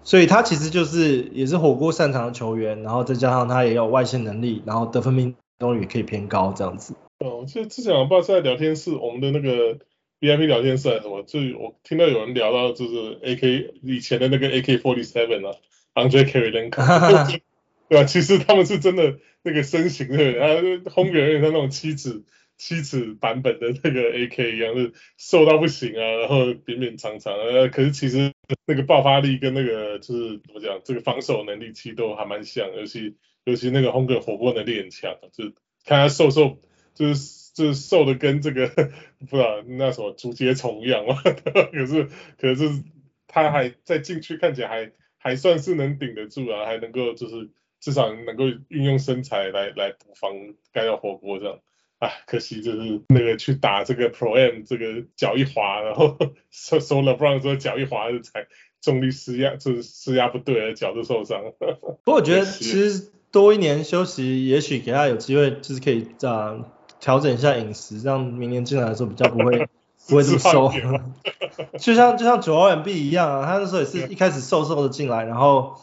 所以他其实就是也是火锅擅长的球员，然后再加上他也有外线能力，然后得分命中率也可以偏高这样子。哦，其实之前我不知道在聊天室，我们的那个 VIP 聊天室还是什么，就我听到有人聊到就是 AK 以前的那个 AK47 啊，Andrei Kirilenko，[laughs] 对吧？其实他们是真的那个身形的，然后轰远远像那种妻子。七尺版本的那个 AK 一样，是瘦到不行啊，然后扁扁长长呃，可是其实那个爆发力跟那个就是怎么讲，这个防守能力其实都还蛮像，尤其尤其那个轰哥火锅能力很强，就是看他瘦瘦，就是就是瘦的跟这个 [laughs] 不知道那什么竹节虫一样嘛，[laughs] 可是可是他还在禁区看起来还还算是能顶得住啊，还能够就是至少能够运用身材来来补防该要火锅这样。啊，可惜就是那个去打这个 Pro M，这个脚一滑，然后 [laughs] 说说 LeBron 说脚一滑就才重力施压，就是施压不对，脚就受伤。不过我觉得 [laughs] 其实多一年休息，也许给他有机会，就是可以啊调整一下饮食，让明年进来的时候比较不会 [laughs] 不会这么瘦。就像就像 Joel Embiid 一样啊，他那时候也是一开始瘦瘦的进来，然后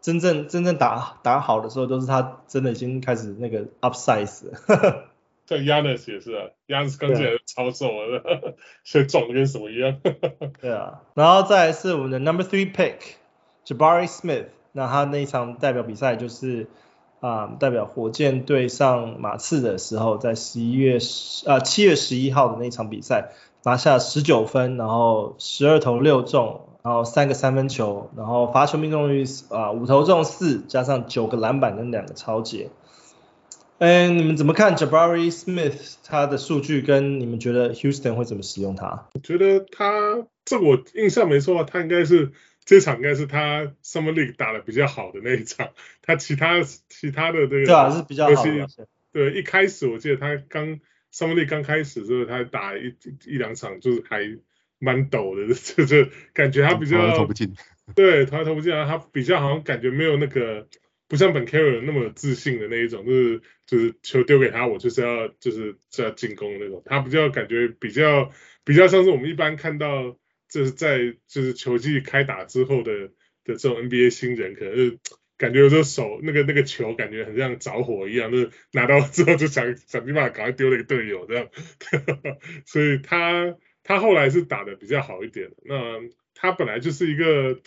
真正真正打打好的时候，都是他真的已经开始那个 upsize 了。像 Giannis 也是啊，Giannis 刚进来超瘦了，[laughs] 现在壮的跟什么一样。[laughs] 对啊，然后再来是我们的 Number Three Pick，Jabari Smith，那他那一场代表比赛就是啊、呃、代表火箭对上马刺的时候，在十一月十啊七月十一号的那一场比赛拿下十九分，然后十二投六中，然后三个三分球，然后罚球命中率啊五投中四，加上九个篮板跟两个超截。哎，你们怎么看 Jabari Smith 他的数据？跟你们觉得 Houston 会怎么使用他？我觉得他这我印象没错，他应该是这场应该是他 Summer League 打的比较好的那一场。他其他其他的这个对啊是比较好的。对，一开始我记得他刚 Summer League 刚开始的时候，他打一一两场就是还蛮抖的，[laughs] 就是感觉他比较投不进。对，他投不进啊，他比较好像感觉没有那个。不像本凯里那么自信的那一种，就是就是球丢给他，我就是要就是就要进攻那种。他比较感觉比较比较像是我们一般看到，就是在就是球季开打之后的的这种 NBA 新人，可能是感觉有时候手那个那个球感觉很像着火一样，就是拿到之后就想想办法赶快丢了一个队友这样。[laughs] 所以他他后来是打的比较好一点。那他本来就是一个。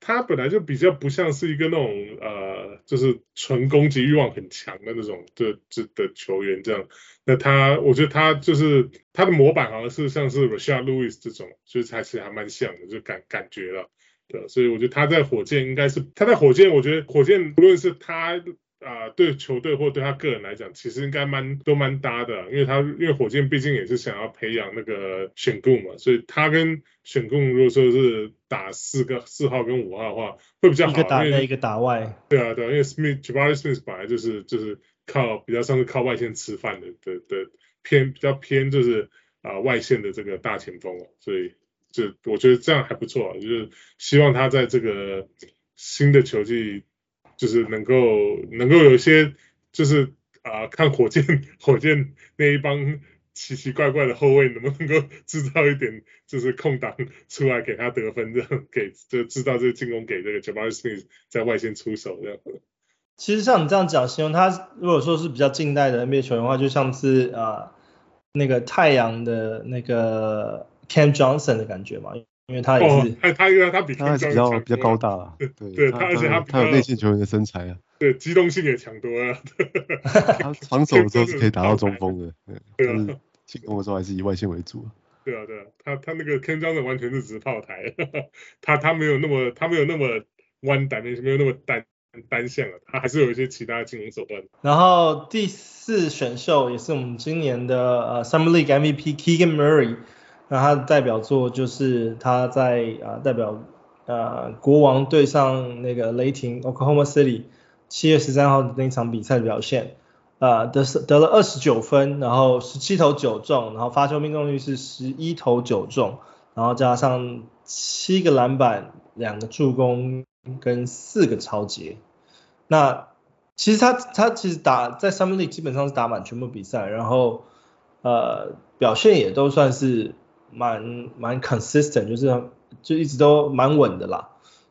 他本来就比较不像是一个那种呃，就是纯攻击欲望很强的那种的这的球员这样。那他，我觉得他就是他的模板好像是像是 Rashad Lewis 这种，所以还是还蛮像的，就感感觉了。对，所以我觉得他在火箭应该是他在火箭，我觉得火箭不论是他。啊、呃，对球队或对他个人来讲，其实应该蛮都蛮搭的，因为他因为火箭毕竟也是想要培养那个选贡嘛，所以他跟选贡如果说是打四个四号跟五号的话，会比较好。一个打内，一个打外。对啊，对啊，因为 Smith Jabari Smith 本来就是就是靠比较像是靠外线吃饭的的的偏比较偏就是啊、呃、外线的这个大前锋，所以就我觉得这样还不错，就是希望他在这个新的球季。就是能够能够有一些，就是啊、看火箭火箭那一帮奇奇怪怪的后卫能不能够制造一点就是空档出来给他得分，这样给就制造这个进攻给这个 Jabari Smith 在外线出手这样。其实像你这样讲，形容他如果说是比较近代的 NBA 球员的话，就像是啊、那个太阳的那个 Cam Johnson 的感觉嘛。因为他也是，他他因为他比他比较比较高大啊，对对，他而且他他有内线球员的身材啊，[laughs] 对，机动性也强多了，他防守的时候是可以打到中锋的，[laughs] 对，但是进攻的时候还是以外线为主啊。对啊对啊，他他那个 Cam Johnson 完全是直炮台，他他没有那么他没有那么 one dimension，没有那么单单向了，他还是有一些其他进攻手段。然后第四选秀也是我们今年的呃 Summer League MVP Keegan Murray。那他的代表作就是他在啊代表呃国王对上那个雷霆 Oklahoma City 七月十三号的那场比赛的表现，呃得是得了二十九分，然后十七投九中，然后发球命中率是十一投九中，然后加上七个篮板、两个助攻跟四个抄截。那其实他他其实打在 Summer League 基本上是打满全部比赛，然后呃表现也都算是蛮蛮 consistent，就是就一直都蛮稳的啦。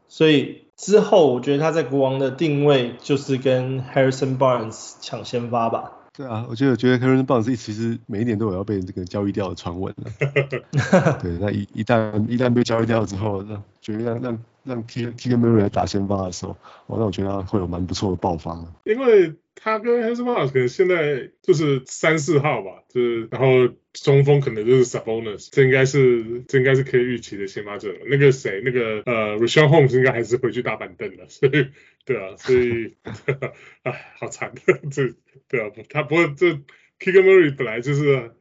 所以之后我觉得他在国王的定位就是跟 Harrison Barnes 抢先发吧。对啊，我觉得我觉得 Harrison Barnes 其实每一年都有要被这个交易掉的传闻了。[laughs] 对，那一一旦一旦被交易掉之后，那觉得让让让 Keegan Murray 来打先发的时候，哦，那我觉得他会有蛮不错的爆发。因为他跟 h a n s o n 可能现在就是三四号吧，就是然后中锋可能就是 Sabonis，这应该是这应该是可以预期的先发阵容。那个谁，那个呃 Richaun Holmes 应该还是回去打板凳了，所以对啊，所以 [laughs] 哎，好惨，这对啊，不他不过这 k i g a m u r r y 本来就是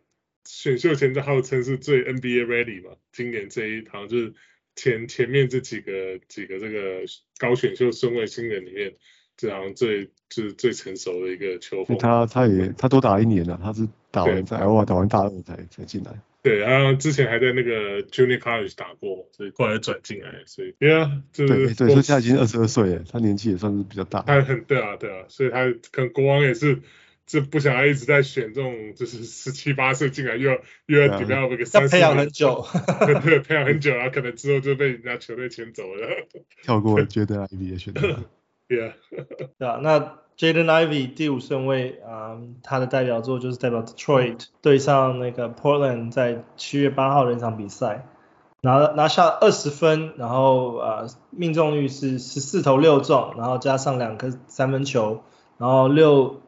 选秀前就号称是最 NBA ready 嘛，今年这一场就是前前面这几个几个这个高选秀顺位新人里面。这好像最就是最成熟的一个球风。他他也他多打一年了，他是打完在 Iowa 打完大二才才进来。对，然后之前还在那个 Junior College 打过，所以后来转进来，所以对啊，就是对，所以现在已经二十二岁了，他年纪也算是比较大。他很对啊对啊，所以他可能国王也是就不想要一直在选这种就是十七八岁进来又要又要 develop 个三培养很久，对，培养很久，然后可能之后就被人家球队签走了，跳过 Jaden Ivey 的选择。Yeah，[laughs] 对啊，那 Jaden Ivey 第五顺位啊、嗯，他的代表作就是代表 Detroit 对上那个 Portland 在七月八号的那场比赛，拿拿下二十分，然后啊命中率是十四投六中，然后加上两颗三分球，然后六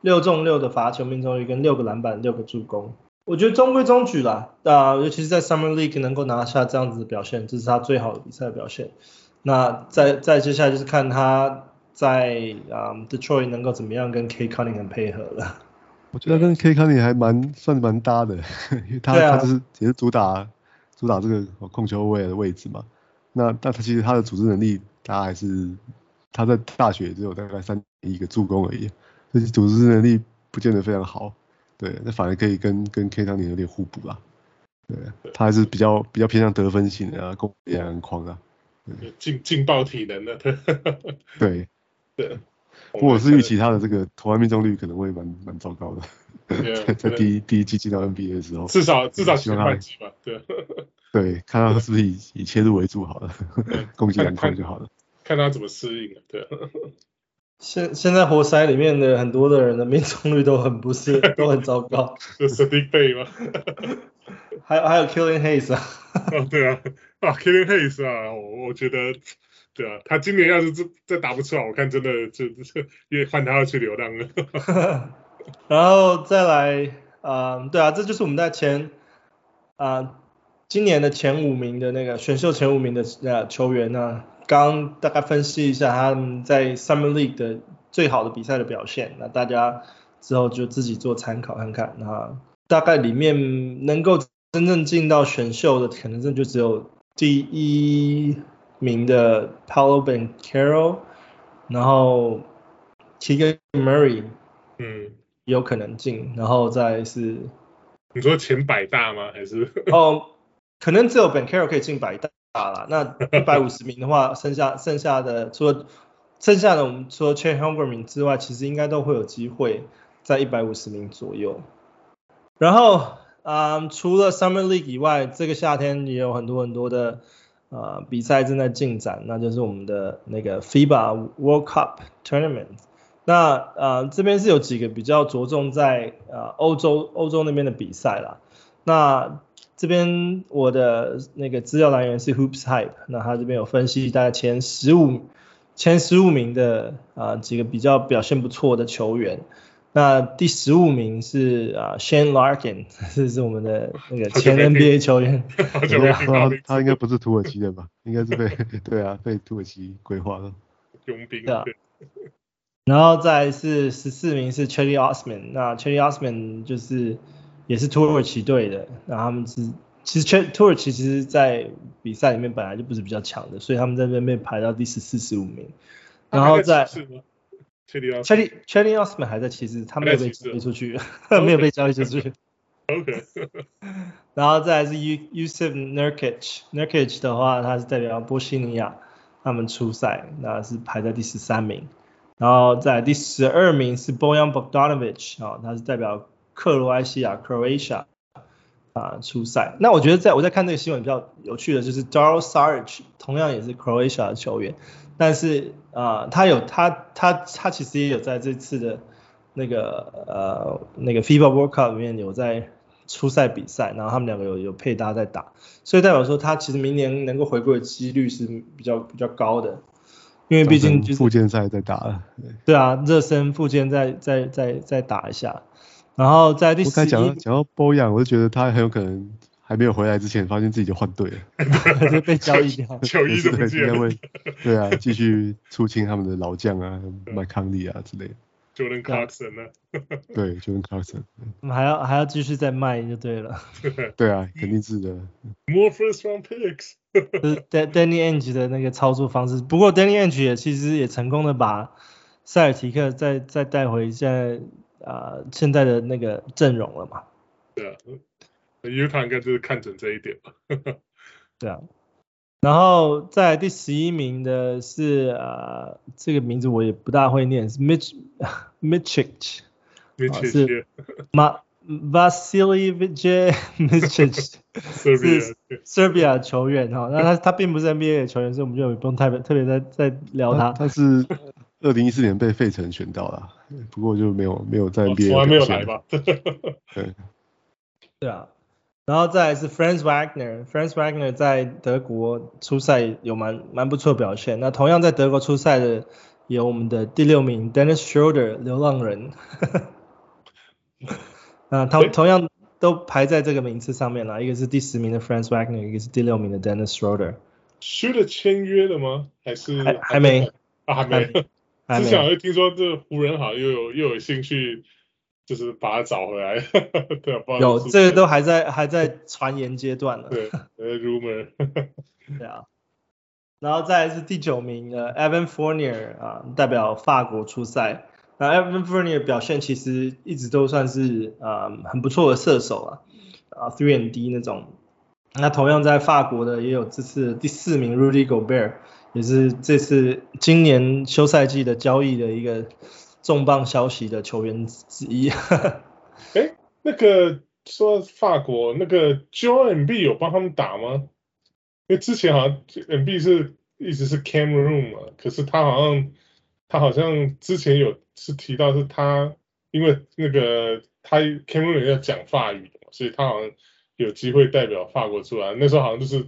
六中六的罚球命中率跟六个篮板六个助攻，我觉得中规中矩啦，啊尤其是在 Summer League 能够拿下这样子的表现，这是他最好的比赛的表现。那再再接下来就是看他在啊、um, Detroit 能够怎么样跟 Cade Cunningham 配合了。我觉得跟 Cade Cunningham 还蛮算蛮搭的，[laughs] 因为他、啊、他就是也是主打主打这个控球位的位置嘛。那但他其实他的组织能力，他还是他在大学只有大概三点一个助攻而已，所以组织能力不见得非常好。对，那反而可以跟跟 Cade Cunningham 有点互补啦。对，他还是比较比较偏向得分型的啊，攻也很狂啊。劲劲爆体能的，对。[laughs] 对。对，不过我是预期他的这个投篮命中率可能会蛮蛮糟糕的，在在第一第一季进到 NBA 的时候，至少至少前半季吧，对。[laughs] 对，看他是不是以以切入为主好了，[laughs] 攻击篮筐就好了，看他怎么适应了，对。现现在活塞里面的很多的人的命中率都很不是 [laughs] 都很糟糕，就 Saddiq Bey 吗？[laughs] 还有还有 Killing Hayes 啊，哦对啊，啊 Killing Hayes 啊，我我觉得对啊，他今年要是再再打不出来，我看真的就就因为换他要去流浪了。[laughs] 然后再来啊、呃，对啊，这就是我们在前啊、呃、今年的前五名的那个选秀前五名的呃球员呢、啊。刚大概分析一下他们在 Summer League 的最好的比赛的表现，那大家之后就自己做参考看看。那大概里面能够真正进到选秀的可能性就只有第一名的 Paolo b e n c a r o 然后 Keegan Murray，嗯，有可能进，然后再是你说前百大吗？还是哦，可能只有 Banchero 可以进百大。打了，那一百五十名的话，[laughs] 剩下剩下的除了剩下的我们除了 Chet Holmgren 之外，其实应该都会有机会在一百五十名左右。然后啊、除了 Summer League 以外，这个夏天也有很多很多的呃比赛正在进展，那就是我们的那个 FIBA World Cup Tournament。那呃这边是有几个比较着重在呃欧洲欧洲那边的比赛啦，那。这边我的那个资料来源是 Hoops Hype，那他这边有分析大概前十五前十五名的啊几个比较表现不错的球员，那第十五名是啊 Shane Larkin，这是我们的那个前 NBA 球员，[laughs] 他他应该不是土耳其人吧？应该是被对啊被土耳其规划了，佣兵对啊。然后再是十四名是 Cedi Osman，那 Cedi Osman 就是。也是土耳其队的，然后他们是其实切土耳其其实在比赛里面本来就不是比较强的，所以他们在那边被排到第十四、十五名。然后在切蒂切蒂奥斯曼还在骑士，他没有被交易出去，没有被交易出去。[laughs] OK。[laughs] 然后再来是 Jusuf Nurkic，Nurkic 的话他是代表波西尼亚，他们出赛，那是排在第十三名。然后在第十二名是 Bojan Bogdanovic 啊，他是代表克罗埃西亚 Croatia 啊出赛。那我觉得在我在看这个新闻比较有趣的就是 Dario Saric 同样也是 Croatia 的球员，但是啊他有他他他其实也有在这次的那个呃那个 FIBA World Cup 里面有在出赛比赛，然后他们两个有有配搭在打，所以代表说他其实明年能够回归的几率是比较比较高的。因为毕竟就是复健赛在打了，对，对啊，热身复健再再再再打一下，然后在第十一，讲到讲到波扬，我就觉得他很有可能还没有回来之前，发现自己就换队了，就被交易掉，[laughs] 球衣都不见会，对啊，继续出清他们的老将啊，麦康利啊之类的。Jordan Clarkson 呢？对，Jordan Clarkson。我们还要还要继续再卖就对了。对啊，肯定是的。More first round picks。是 Danny Ainge 的那个操作方式，不过 Danny Ainge 也其实也成功的把塞尔提克再再带回现在啊、呃、现在的那个阵容了嘛。对啊，Utah 应该就是看准这一点吧。对啊。然后在第十一名的是啊，这个名字我也不大会念，是 Mitch [laughs] Micic，是 Ma Vasiljevic Micic，是 Serbia 球员哈，那他他并不是 NBA 的球员，所以我们就不用太特别再再聊他。他是 [laughs] 二零一四年被费城选到了，不过就没有没有在 NBA 从来没有来吧？[laughs] 对，对啊。然后再来是 Franz Wagner，Franz Wagner 在德国出赛有蛮蛮不错的表现。那同样在德国出赛的有我们的第六名 Dennis Schroeder 流浪人，[laughs] 啊同同样都排在这个名次上面了。一个是第十名的 Franz Wagner，一个是第六名的 Dennis Schroeder。Schroeder 签约了吗？还是还还没？啊还没。之前好像听说这湖人好像又有又有兴趣。就是把他找回来，[laughs] 对啊，有这个都还在还在传言阶段了。对，[laughs] 呃，rumor。对啊，然后再来是第九名的 Evan Fournier 啊，代表法国出赛。那 Evan Fournier 表现其实一直都算是啊很不错的射手啊，啊 three and D 那种。那同样在法国的也有这次第四名 Rudy Gobert，也是这次今年休赛季的交易的一个。重磅消息的球员之一。[laughs] 哎，那个说法国那个 Joel Embiid 有帮他们打吗？因为之前好像 MB 是一直是 Cameroon 嘛，可是他好像他好像之前有是提到是他因为那个他 Cameroon 要讲法语，所以他好像有机会代表法国出来。那时候好像就是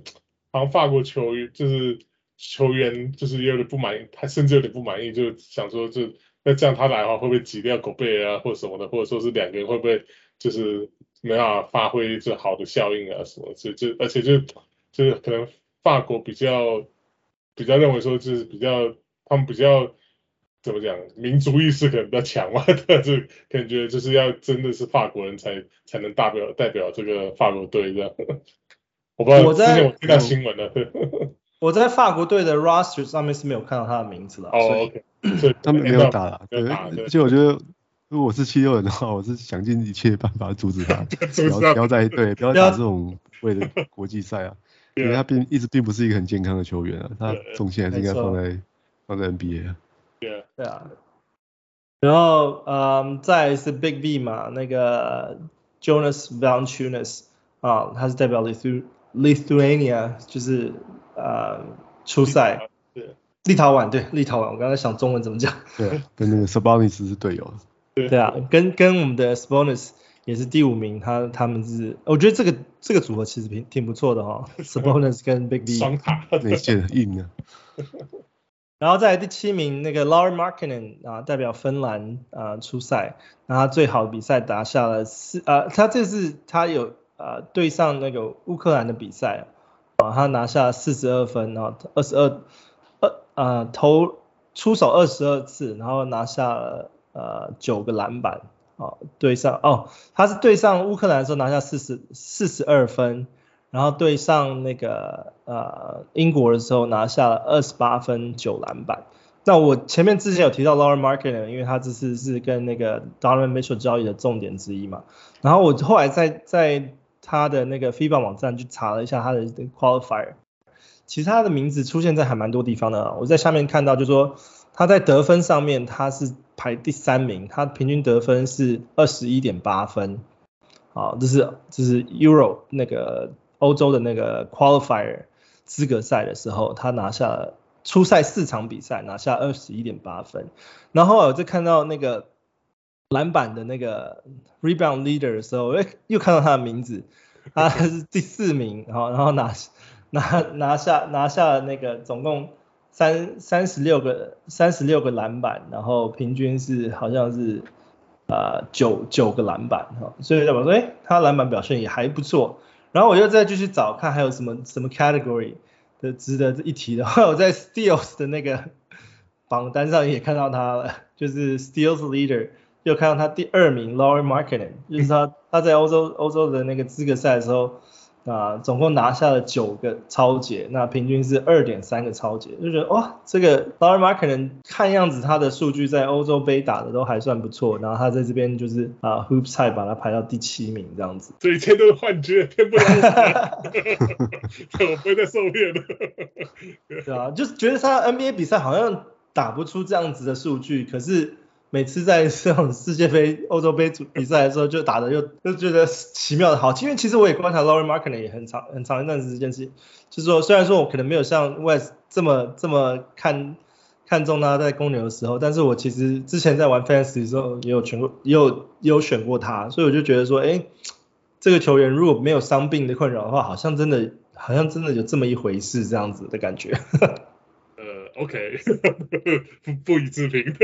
好像法国球员就是球员就是有点不满意，他甚至有点不满意，就想说就。那这样他来的话，会不会挤掉狗贝啊，或者什么的，或者说是两个人会不会就是没办法发挥这好的效应啊什么？就就而且就就是可能法国比较比较认为说就是比较他们比较怎么讲民族意识可能比较强嘛，但是感觉就是要真的是法国人才才能代表代表这个法国队这样。我不知道之前我听到新闻了。[laughs] 我在法国队的 roster 上面是没有看到他的名字的。哦、以他们没有打了。对，而且我觉得，如果我是七六人的话，我是想尽一切办法阻止他，[laughs] 不要不要再对，不要打这种为了国际赛啊，[laughs] 因为他并一直并不是一个很健康的球员啊，他重心还是应该放在放在 NBA 啊。对对啊。然后，嗯，再来是 Big B 嘛，那个 Jonas Valanciunas 啊，他是代表 Lithu Lithuania，就是。呃，出赛，对，立陶宛，对，立陶宛，我刚才想中文怎么讲？对，跟那个 Sabonis 是队友。对啊，跟跟我们的 Sabonis 也是第五名，他他们是，我觉得这个这个组合其实挺挺不错的哈，[laughs] Sabonis 跟 Big B 双塔，内线硬啊。[laughs] 然后在第七名那个 Lauri Markkinen 啊，代表芬兰啊出赛，那他最好的比赛打下了四啊，他这次他有啊对上那个乌克兰的比赛。啊，他拿下四十二分，然后二十二二啊投出手二十二次，然后拿下了呃九个篮板，啊对上哦，他是对上乌克兰的时候拿下四十四十二分，然后对上那个呃英国的时候拿下了二十八分九篮板。那我前面之前有提到 Lauri Markkanen，因为他这次是跟那个 Donovan Mitchell 交易的重点之一嘛。然后我后来在在他的那个 FIBA 网站去查了一下他的 Qualifier，其实他的名字出现在还蛮多地方的。我在下面看到就是说他在得分上面他是排第三名，他平均得分是二十一点八分。好，这是这是 Euro 那个。欧洲的那个 qualifier 资格赛的时候，他拿下了初赛四场比赛，拿下二十一点八分。然后我就看到那个篮板的那个 rebound leader 的时候，哎，又看到他的名字，[laughs] 他是第四名，然后然后拿拿拿下拿下了那个总共三三十六个三十六个篮板，然后平均是好像是呃九九个篮板哈，所以代表说，哎，他篮板表现也还不错。然后我又再继续找看还有什么什么 category 的值得一提的，后来我在 Steals 的那个榜单上也看到他了，就是 Steals leader 又看到他第二名 Lauri Markkanen，就是他他在欧洲欧洲的那个资格赛的时候。啊，总共拿下了九个超节，那平均是二点三个超节，就觉得哇，这个 Lauri Markkanen 看样子他的数据在欧洲杯打的都还算不错，然后他在这边就是啊 Hoopside 把他排到第七名这样子。这一切都是幻觉，骗不了我。[laughs] 我不会再受骗了。对啊，就是觉得他 NBA 比赛好像打不出这样子的数据，可是。每次在这种世界杯、欧洲杯比赛的时候，就打的就就觉得奇妙的好。因为其实我也观察 Laurie Mark，也很长很长一段时间是，就是说虽然说我可能没有像 West 这么这么看看重他在公牛的时候，但是我其实之前在玩 f a n s y 的时候也有选过，也有也有选过他，所以我就觉得说，哎，这个球员如果没有伤病的困扰的话，好像真的好像真的有这么一回事这样子的感觉。OK，[laughs] 不不予置评。[laughs]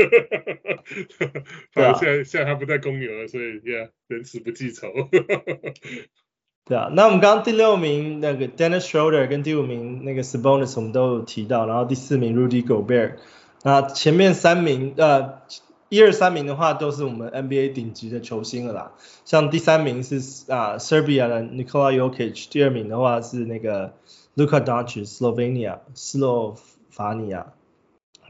对啊，现在现在他不在公牛了，所以 Yeah，人死不记仇。[laughs] 对啊，那我们刚刚第六名那个 Dennis Schroeder 跟第五名那个 Sabonis 我们都有提到，然后第四名 Rudy Gobert。那前面三名呃一二三名的话都是我们 NBA 顶级的球星了啦，像第三名是啊 Serbia 的 Nikola Jokic，第二名的话是那个 Luka Doncic，Slovenia 斯洛法尼亚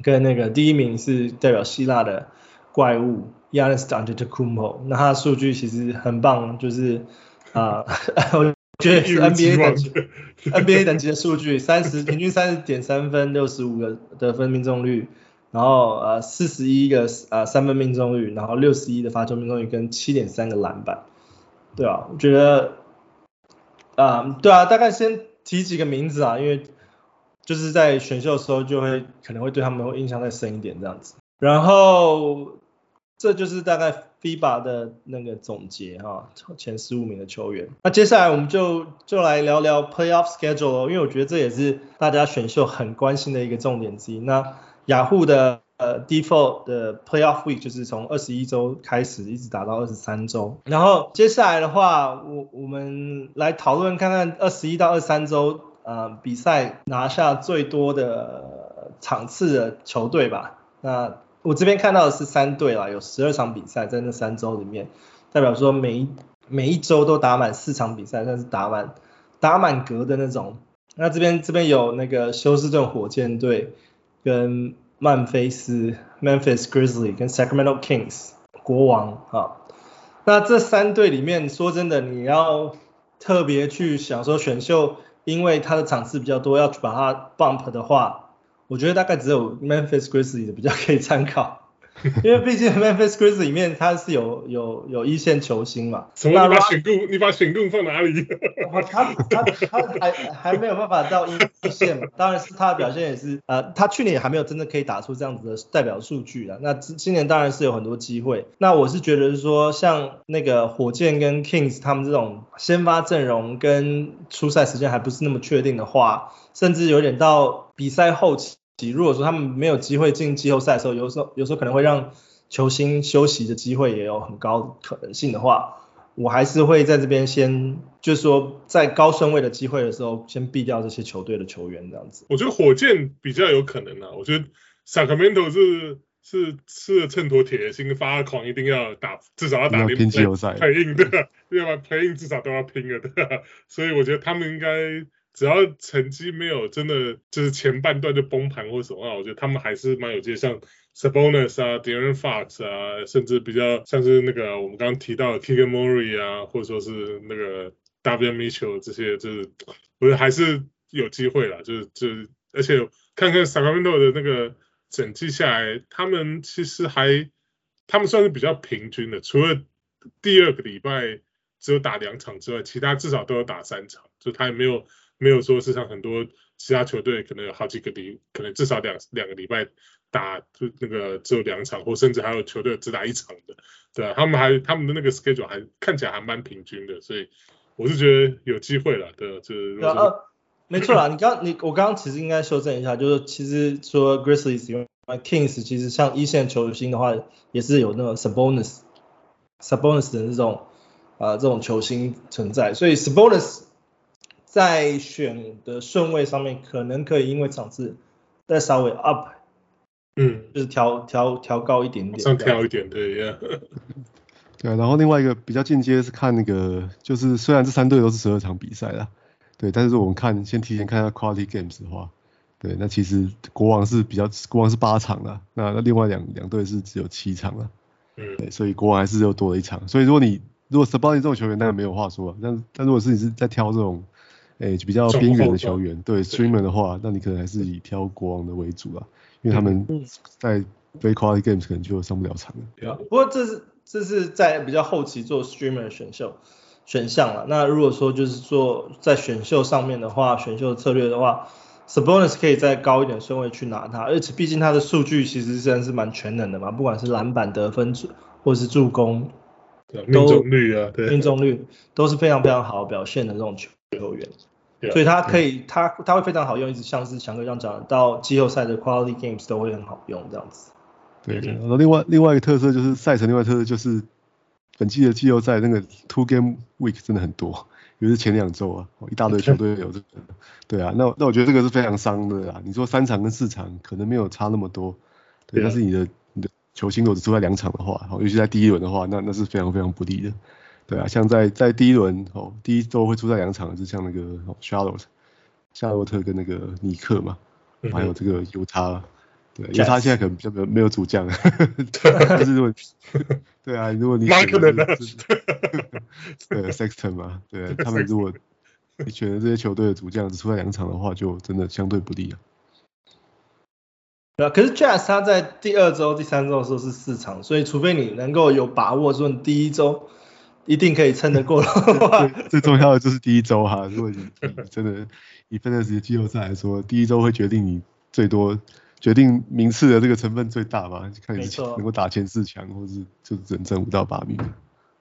跟那个第一名是代表希腊的怪物 Giannis Antetokounmpo，那他的数据其实很棒，就是啊，呃、[laughs] 我觉得是 NBA 等级 NBA 等级的数据，三十平均三十点三分，六十五个得分命中率，然后呃四十一个呃三分命中率，然后六十一的罚球命中率跟七点三个篮板，对啊，我觉得啊、呃、对啊，大概先提几个名字啊，因为。就是在选秀的时候就会可能会对他们会印象再深一点这样子，然后这就是大概 FIBA 的那个总结哈，前十五名的球员。那接下来我们就就来聊聊 Playoff Schedule，因为我觉得这也是大家选秀很关心的一个重点之一。那雅虎的呃 Default 的 Playoff Week 就是从二十一周开始一直打到二十三周，然后接下来的话，我我们来讨论看看二十一到二十三周。呃，比赛拿下最多的场次的球队吧。那我这边看到的是三队啦，有十二场比赛在那三周里面，代表说每一每一周都打满四场比赛，但是打满打满格的那种。那这边这边有那个休斯顿火箭队跟曼菲斯 Memphis Grizzlies 跟 Sacramento Kings 国王啊。那这三队里面，说真的，你要特别去想说选秀。因为它的场次比较多，要去把它 bump 的话，我觉得大概只有 Memphis Grizzlies 比较可以参考。[laughs] 因为毕竟 Memphis Grizzlies 里面他是有有有一线球星嘛。什么？你把选度你把选度放哪里？他他他还还没有办法到一线嘛。当然是他的表现也是，呃，他去年也还没有真的可以打出这样子的代表数据了。那今年当然是有很多机会。那我是觉得是说，像那个火箭跟 Kings 他们这种先发阵容跟出赛时间还不是那么确定的话，甚至有点到比赛后期。如果说他们没有机会进季后赛的时候，有时候有时候可能会让球星休息的机会也有很高可能性的话，我还是会在这边先，就是说在高顺位的机会的时候，先避掉这些球队的球员这样子。我觉得火箭比较有可能啊，我觉得 Sacramento 是是吃了秤砣铁心发狂，一定要打，至少要打拼季后赛，很硬的，[laughs] 要不然 play-in 至少都要拼了的。[laughs] 所以我觉得他们应该只要成绩没有真的就是前半段就崩盘或什么，我觉得他们还是蛮有机会，像 Sabonis 啊，De'Aaron Fox 啊，甚至比较像是那个我们刚刚提到的 Keegan Murray 啊，或者说是那个 W Mitchell 这些，就是我觉得还是有机会啦，就是就是而且看看 Sacramento 的那个。整季下来，他们其实还，他们算是比较平均的，除了第二个礼拜只有打两场之外，其他至少都有打三场，就他也没有没有说是像很多其他球队可能有好几个礼，可能至少两两个礼拜打就那个只有两场，或甚至还有球队只打一场的，对啊，他们还他们的那个 schedule 还看起来还蛮平均的，所以我是觉得有机会了，对，就是。没错啦，你刚你我刚刚其实应该修正一下，就是其实说 Grizzlies 因为 Kings 其实像一线球星的话，也是有那个 Sabonis Sabonis 的这种呃这种球星存在，所以 Sabonis 在选的顺位上面可能可以因为场次再稍微 up，嗯，就是调调调高一点点，上调一点对呀，[laughs] 对啊，然后另外一个比较进阶是看那个，就是虽然这三队都是十二场比赛啦。对，但是我们看先提前看一下 Quality Games 的话，对，那其实国王是比较，国王是八场啦，那那另外两两队是只有七场了，嗯，对，所以国王还是又多了一场，所以如果你如果 Sabonis 这种球员，当然没有话说了，但但如果是你是在挑这种，哎，比较边缘的球员，对 Streamer 的话，那你可能还是以挑国王的为主啦，因为他们在非 Quality Games 可能就上不了场了。对啊，不过这是这是在比较后期做 Streamer 的选秀。选项了。那如果说就是说在选秀上面的话，选秀策略的话，Sabonis 可以再高一点顺位去拿它，而且毕竟他的数据其实虽然是蛮全能的嘛，不管是篮板、得分或是助攻，对，命中率啊，对，命中率都是非常非常好表现的这种球员，所以它可以它它会非常好用，一直像是强哥这样讲，到季后赛的 Quality Games 都会很好用这样子。对，然后另外另外一个特色就是赛程，另外一个特色就是。本季的季后赛那个 two game week 真的很多，尤其是前两周啊，一大堆球队有这个。对啊，那那我觉得这个是非常伤的啊。你说三场跟四场可能没有差那么多，对，但是你的你的球星如果只出在两场的话，尤其在第一轮的话，那那是非常非常不利的。对啊，像在在第一轮哦，第一周会出在两场，是像那个 Charlotte 夏洛特跟那个尼克嘛，还有这个犹他。对，犹他现在可能比较没有没有主将，[laughs] 就是如果对啊，如果你选的是对 Sexton 嘛，对，他们如果你选的这些球队的主将只出来两场的话，就真的相对不利啊。对啊，可是 Jazz 他在第二周、第三周的时候是四场，所以除非你能够有把握说你第一周一定可以撑得过的话，最重要的就是第一周哈。如果你真的以分的时间季后赛来说，第一周会决定你最多。决定名次的这个成分最大吧，看你能够打前四强，或是就只能争五到八名。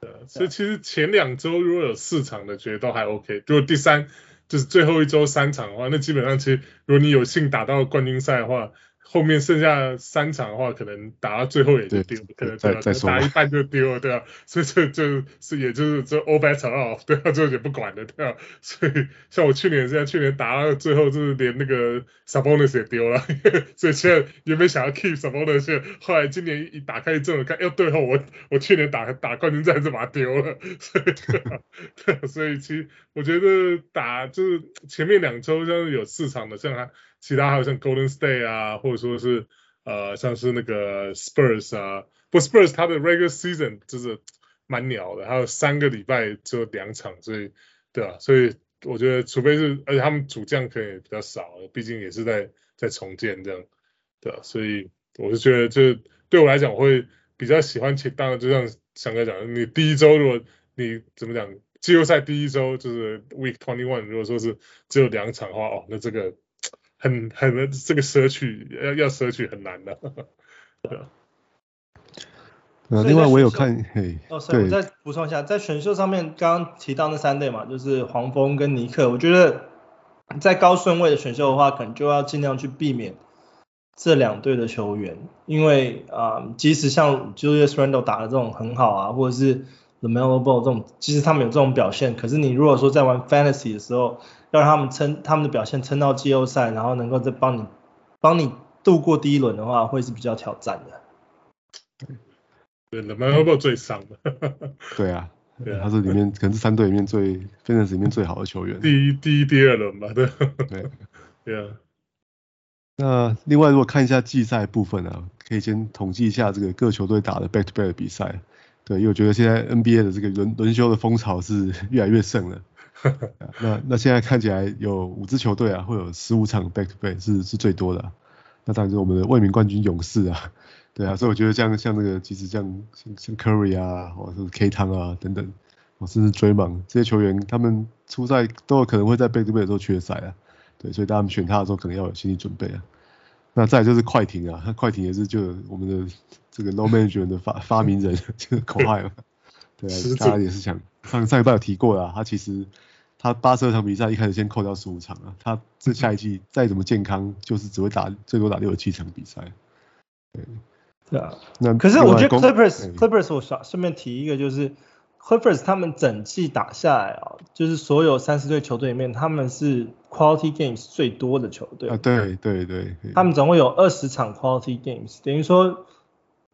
对，所以其实前两周如果有四场的，觉得都还 OK。如果第三就是最后一周三场的话，那基本上其实如果你有幸打到冠军赛的话。后面剩下三场的话，可能打到最后也就丢，可能对吧？打一半就丢了，对啊，[laughs] 所以这就是也就是这 all bets are off，对啊，[laughs] 这也不管了，对啊，所以像我去年这样，去年打到最后就是连那个 Sabonis 也丢了，[laughs] 所以现在原本想要 keep Sabonis，后来今年一打开这种看，哎，对哦，我我去年打打冠军战就把它丢了，所以对啊，对啊，所以其实我觉得打就是前面两周像是有市场的，像他。其他还有像 Golden State 啊，或者说是呃像是那个 Spurs 啊，不 Spurs 它的 regular season 就是蛮鸟的，还有三个礼拜只有两场，所以对啊，所以我觉得除非是，而且他们主将可能也比较少，毕竟也是在在重建这样，对啊，所以我是觉得就对我来讲我会比较喜欢前，当然就像翔哥讲的，你第一周如果你怎么讲，季后赛第一周就是 Week Twenty One，如果说是只有两场的话，哦，那这个。很很这个舍取要要舍取很难的，对啊。呃，另外我有看，嘿，哦，我再补充一下，在选秀上面刚刚提到那三队嘛，就是黄蜂跟尼克，我觉得在高顺位的选秀的话，可能就要尽量去避免这两队的球员，因为啊、呃，即使像 Julius Randle 打的这种很好啊，或者是 LaMelo Ball 这种，即使他们有这种表现，可是你如果说在玩 Fantasy 的时候，要让他们撑他们的表现撑到季后赛，然后能够再帮你帮你度过第一轮的话，会是比较挑战的。对，LaMelo 最伤的。[laughs] 对啊，对啊，他是里面可能是三队里面最 Phoenix 里面最好的球员。第一、第一、第二轮吧，对。对，[laughs] 对啊。那另外，如果看一下季赛部分啊，可以先统计一下这个各球队打的 back to back 的比赛。对，因为我觉得现在 NBA 的这个轮轮休的风潮是越来越盛了。[laughs] 那那现在看起来有五支球队啊，会有十五场 back to back 是是最多的啊。那当然是我们的卫冕冠军勇士啊，对啊，所以我觉得像像那个其实像像像 Curry 啊，或者是 K 汤啊等等，甚至 Draymond 这些球员，他们出赛都有可能会在 back to back 的时候缺赛啊。对，所以大家选他的时候可能要有心理准备啊。那再就是快艇啊，快艇也是就我们的这个 load management 的发发明人，[laughs] 就是口嗨嘛。[laughs] 对啊，大家也是想上上一半有提过啊，他其实他八十二场比赛一开始先扣掉十五场啊，他这下一季再怎么健康，就是只会打最多打六十七场比赛。对，对啊。那可是我觉得 Clippers Clippers 我顺顺便提一个就是。Clippers 他们整季打下来啊，就是所有三十队球队里面，他们是 Quality Games 最多的球队。啊，对对对。他们总共有二十场 Quality Games，等于说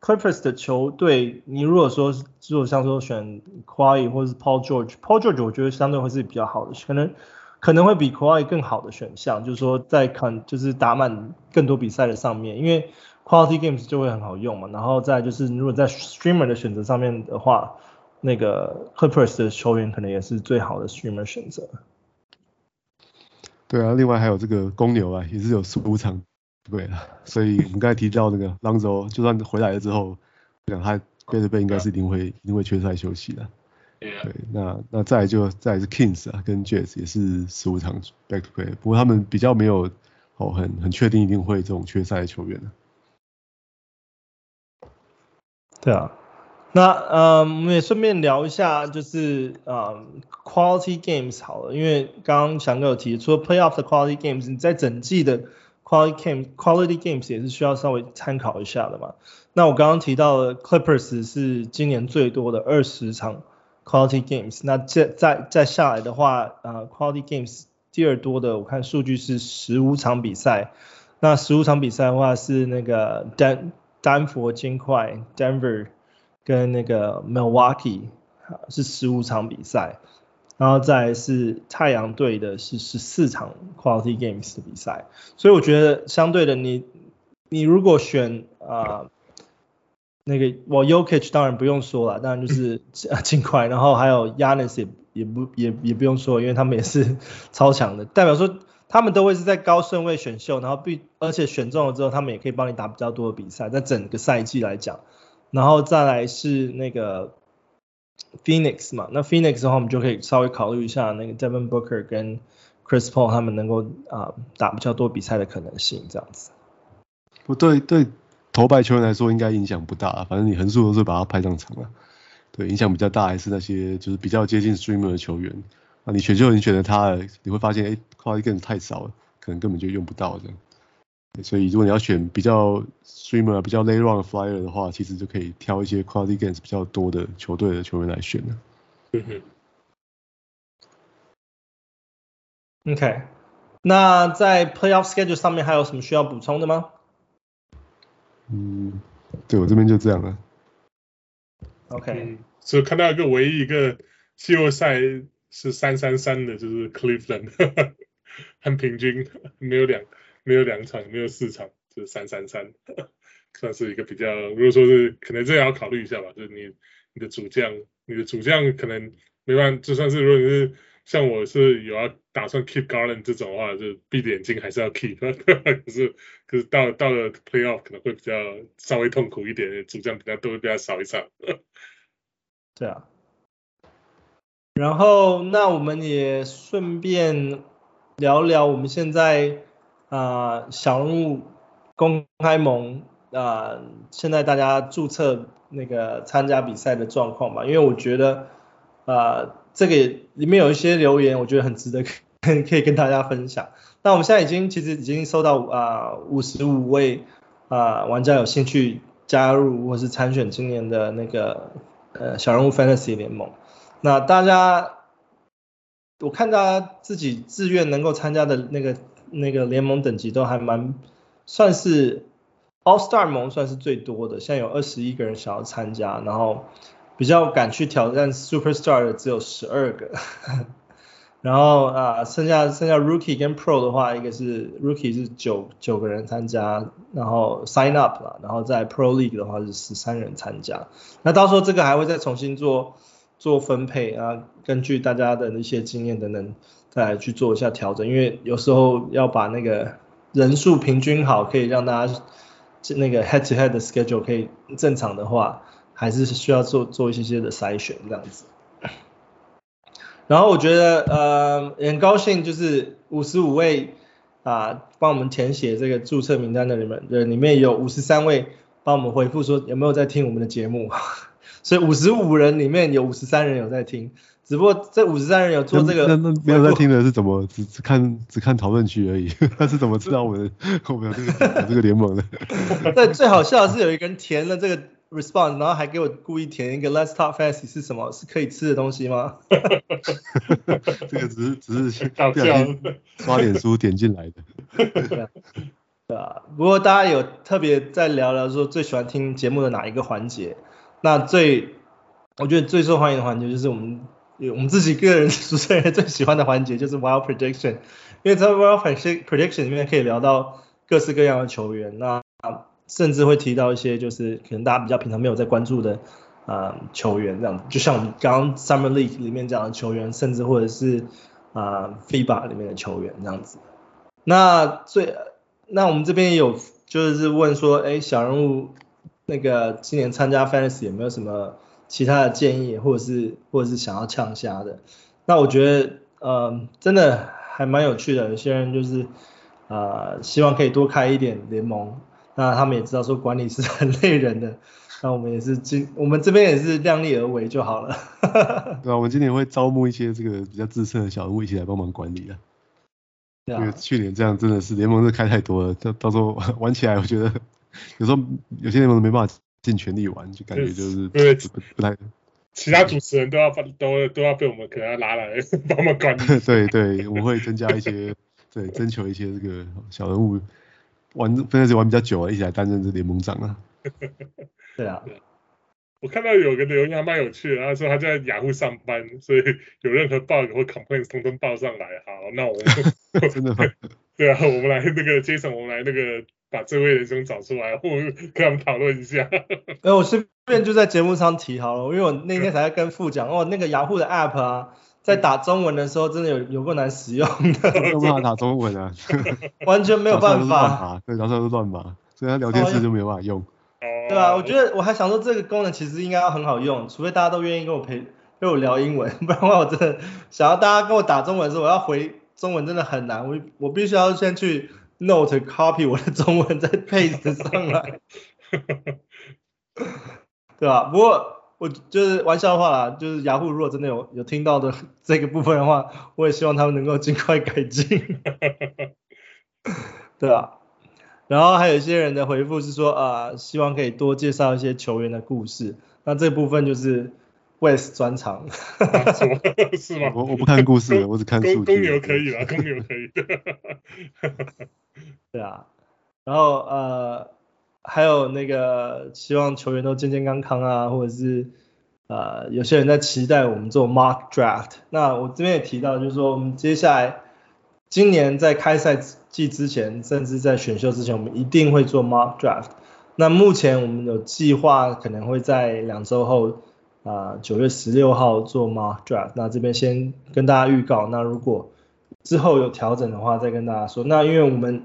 Clippers 的球队，你如果说如果像说选 Kawhi 或者是 Paul George，Paul George 我觉得相对会是比较好的，可能可能会比 Kawhi 更好的选项，就是说在看就是打满更多比赛的上面，因为 Quality Games 就会很好用嘛。然后再就是如果在 Streamer 的选择上面的话。那个 Clippers 的球员可能也是最好的 streamer 选择。对啊，另外还有这个公牛啊，也是有十五场对啊，所以我们刚才提到那个 Lonzo，就算回来了之后，我想他背着背应该是一定会一定会缺赛休息的。Yeah. 对，那那再来就再来是 Kings 啊，跟 Jazz 也是十五场 back to back，不过他们比较没有哦很很确定一定会这种缺赛的球员。对啊。那呃，我们也顺便聊一下，就是呃，quality games 好了，因为刚刚翔哥有提，除了 playoff 的 quality games，你在整季的 quality games，quality games 也是需要稍微参考一下的嘛。那我刚刚提到的 Clippers 是今年最多的二十场 quality games，那再再再下来的话，呃，quality games 第二多的，我看数据是十五场比赛，那十五场比赛的话是那个丹丹佛金块 Denver。跟那个 Milwaukee 是十五场比赛，然后再是太阳队的是十四场 Quality Games 的比赛，所以我觉得相对的你你如果选啊、那个我 Jokic 当然不用说了，当然就是尽 [laughs] 快，然后还有 yannis 也也不也也不用说，因为他们也是 [laughs] 超强的，代表说他们都会是在高顺位选秀，然后必而且选中了之后，他们也可以帮你打比较多的比赛，在整个赛季来讲。然后再来是那个 Phoenix 嘛，那 Phoenix 的话，我们就可以稍微考虑一下那个 Devin Booker 跟 Chris Paul 他们能够啊、打比较多比赛的可能性这样子。不对，对头牌球员来说应该影响不大，反正你横竖都是把他派上场了。对，影响比较大还是那些就是比较接近 Streamer 的球员。啊，你选秀你选择他，你会发现哎靠一个人太少了，可能根本就用不到这样。所以如果你要选比较 streamer 比较 late round flyer 的话，其实就可以挑一些 quality games 比较多的球队的球员来选了。嗯哼。OK，那在 playoff schedule 上面还有什么需要补充的吗？嗯，对我这边就这样了。OK，所以看到一个唯一一个季后赛是三三三的，就是 Cleveland，[laughs] 很平均，没有两。没有两场，没有四场，就是三三三，[laughs] 算是一个比较。如果说是，可能这也要考虑一下吧。就是你你的主将，你的主将可能没办法，就算是如果你是像我是有要打算 keep Garland 这种的话，就闭着眼睛还是要 keep。[laughs] 可是可是到到了 playoff 可能会比较稍微痛苦一点，主将比较多，比较少一场。[laughs] 对啊。然后那我们也顺便聊聊我们现在。啊、小人物公开盟啊、现在大家注册那个参加比赛的状况吧，因为我觉得啊、这个里面有一些留言，我觉得很值得可以跟大家分享。那我们现在已经其实已经收到啊五十五位啊、玩家有兴趣加入或是参选今年的那个呃小人物 Fantasy 联盟。那大家，我看大家自己自愿能够参加的那个。那个联盟等级都还蛮算是 All Star 盟算是最多的，现在有二十一个人想要参加，然后比较敢去挑战 Superstar 的只有十二个，[laughs] 然后啊剩下剩下 Rookie 跟 Pro 的话，一个是 Rookie 是九九个人参加，然后 Sign Up 了，然后在 Pro League 的话是十三人参加，那到时候这个还会再重新做做分配啊，根据大家的一些经验等等再来去做一下调整，因为有时候要把那个人数平均好，可以让大家。那个 head to head 的 schedule 可以正常的话，还是需要做做一些些的筛选这样子。然后我觉得呃很高兴，就是五十五位啊帮我们填写这个注册名单的人们，人里面有五十三位帮我们回复说有没有在听我们的节目，[laughs] 所以五十五人里面有五十三人有在听。只不过这五十三人有做这个，那那没有在听的是怎么只只看只看讨论区而已，[laughs] 他是怎么知道我们我们有这个有这个联盟的？[laughs] 对，最好笑的是有一个人填了这个 response，然后还给我故意填一个 Let's Talk Fantasy 是什么？是可以吃的东西吗？[laughs] 这个只是只是不小心刷脸书点进来的。对啊，不过大家有特别在聊聊说最喜欢听节目的哪一个环节？那最我觉得最受欢迎的环节就是我们。我们自己个人 [laughs] 主持人最喜欢的环节就是 Wild Prediction，因为在 Wild Prediction 里面可以聊到各式各样的球员，那甚至会提到一些就是可能大家比较平常没有在关注的啊、球员这样子，就像我们刚刚 Summer League 里面讲的球员，甚至或者是啊、呃、FIBA 里面的球员这样子。那最那我们这边也有就是问说，哎，小人物那个今年参加 Fantasy 有没有什么？其他的建议，或者是或者是想要呛虾的，那我觉得呃真的还蛮有趣的。有些人就是呃希望可以多开一点联盟，那他们也知道说管理是很累人的，那我们也是今我们这边也是量力而为就好了。[laughs] 对啊，我们今年会招募一些这个比较资深的小人物一起来帮忙管理啊。因为去年这样真的是联盟是开太多了，到到时候玩起来我觉得有时候有些联盟都没办法。尽全力玩，就感觉就是对不不太，其他主持人都要都都要被我们可能要拉来 [laughs] 帮忙管理。[laughs] 对对，我们会增加一些，对，征求一些这个小人物玩，真的是玩比较久啊，一起来担任这联盟长啊。[laughs] 对啊，我看到有个留言还蛮有趣的，他说他在雅虎上班，所以有任何 bug 或 complaints 通通报上来。好，那我们真的吗？对啊，我们来那个 Jason，我们来那个。把这位人生找出来，或跟他们讨论一下。[laughs] 哎，我顺便就在节目上提好了，因为我那天才在跟副讲，哦，那个雅虎的 app 啊，在打中文的时候真的有有够难使用的，没有办法打中文啊，[laughs] 完全没有办法。对，早上都乱码，所以他聊天室就没有办法用。对啊，我觉得我还想说这个功能其实应该要很好用，除非大家都愿意跟我陪跟我聊英文，不然的话我真的想要大家跟我打中文的时候，我要回中文真的很难，我我必须要先去。Note copy 我的中文再 paste 上来，[laughs] 对吧？不过我就是玩笑话啦，就是雅虎如果真的有有听到的这个部分的话，我也希望他们能够尽快改进，[laughs] 对啊？然后还有一些人的回复是说啊、呃，希望可以多介绍一些球员的故事，那这部分就是 West 专场，[laughs] 是吗？我我不看故事，我只看数据。公牛可以了，公牛可以。[laughs] 对啊，然后呃还有那个希望球员都健健康康啊，或者是呃有些人在期待我们做 mock draft。那我这边也提到，就是说我们接下来今年在开赛季之前，甚至在选秀之前，我们一定会做 mock draft。那目前我们有计划可能会在两周后啊九月十六号做 mock draft。那这边先跟大家预告，那如果之后有调整的话，再跟大家说。那因为我们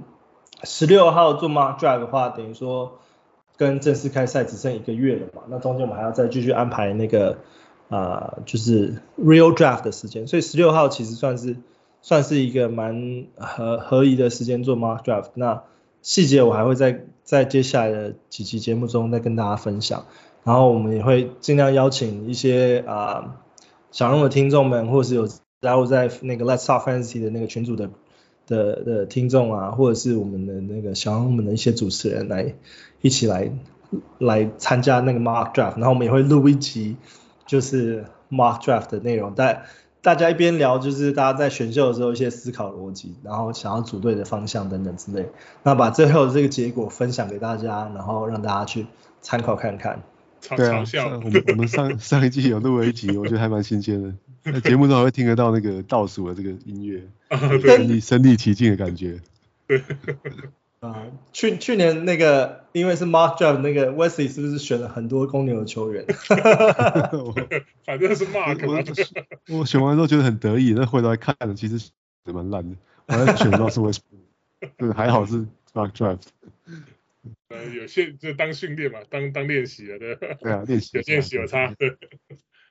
十六号做 mock draft 的话，等于说跟正式开赛只剩一个月了嘛。那中间我们还要再继续安排那个啊、就是 real draft 的时间。所以十六号其实算是算是一个蛮合合宜的时间做 mock draft。那细节我还会在在接下来的几期节目中再跟大家分享。然后我们也会尽量邀请一些啊、呃、想用的听众们，或是有。然后在那个 Let's Talk Fantasy 的那个群组的的的听众啊，或者是我们的那个小人物的一些主持人来一起来来参加那个 Mark Draft，然后我们也会录一集就是 Mark Draft 的内容，但大家一边聊，就是大家在选秀的时候一些思考逻辑，然后想要组队的方向等等之类。那把最后的这个结果分享给大家，然后让大家去参考看看。对啊，我们我们上 [laughs] 上一季有录了一集，我觉得还蛮新鲜的。在节目中还会听得到那个倒数的这个音乐，[laughs] 身临身临其境的感觉。[laughs] 啊，去去年那个因为是 Mark Drive 那个 Wesley 是不是选了很多公牛的球员？反正是 Mark 我我选完之后觉得很得意，那回头来看了，其实也蛮烂的。我还选不到是对，还好是 Mark Draft。呃，有些就当训练嘛，当当练习了，对。对啊，练习有练习有差。对。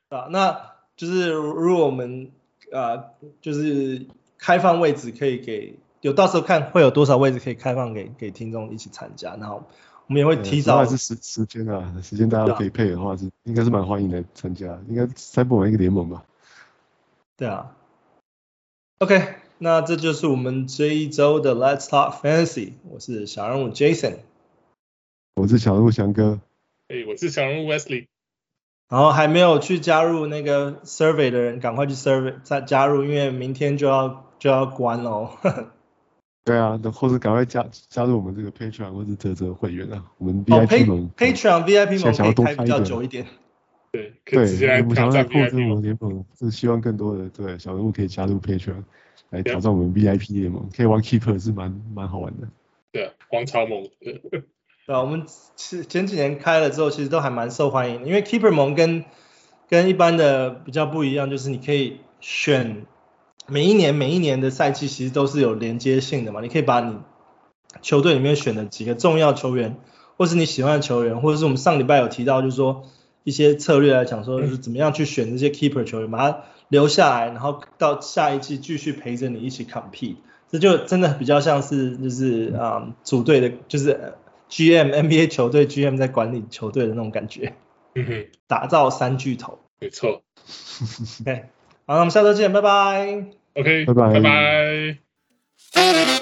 啊，那就是如果我们啊、呃，就是开放位置可以给。有到时候看会有多少位置可以开放给给听众一起参加，然后我们也会提早。还是时时间啊，时间大家可以配的话是应该是蛮欢迎来参加，应该塞不完一个联盟吧。对啊。OK，那这就是我们这一周的 Let's Talk Fantasy，我是小人物 Jason，我是小鹿翔哥，哎、hey，我是小人物 Wesley。然后还没有去加入那个 Survey 的人，赶快去 Survey 再加入，因为明天就要就要关喽。[laughs] 对啊，或者赶快加加入我们这个 Patreon 或者泽泽会员啊，我们 VIP 盟、哦、Patreon VIP 盟可以开比较久一点。对，可以直接来挑战 VIP 盟联盟，是希望更多的对小人物可以加入 Patreon 来挑战我们 VIP 联盟，可以玩 Keeper 是蛮蛮好玩的。对啊，王朝盟。对，啊，我们前前几年开了之后，其实都还蛮受欢迎的，因为 Keeper 盟跟跟一般的比较不一样，就是你可以选。每一年每一年的赛季其实都是有连接性的嘛，你可以把你球队里面选的几个重要球员，或是你喜欢的球员，或者是我们上礼拜有提到，就是说一些策略来讲说，就是怎么样去选这些 keeper 球员，把他留下来，然后到下一季继续陪着你一起 compete，这就真的比较像是就是啊、嗯、组队的，就是 GM [laughs] NBA 球队 GM 在管理球队的那种感觉，嗯哼，打造三巨头，没错，OK，好，那我们下周见，拜拜。OK，拜拜。拜拜。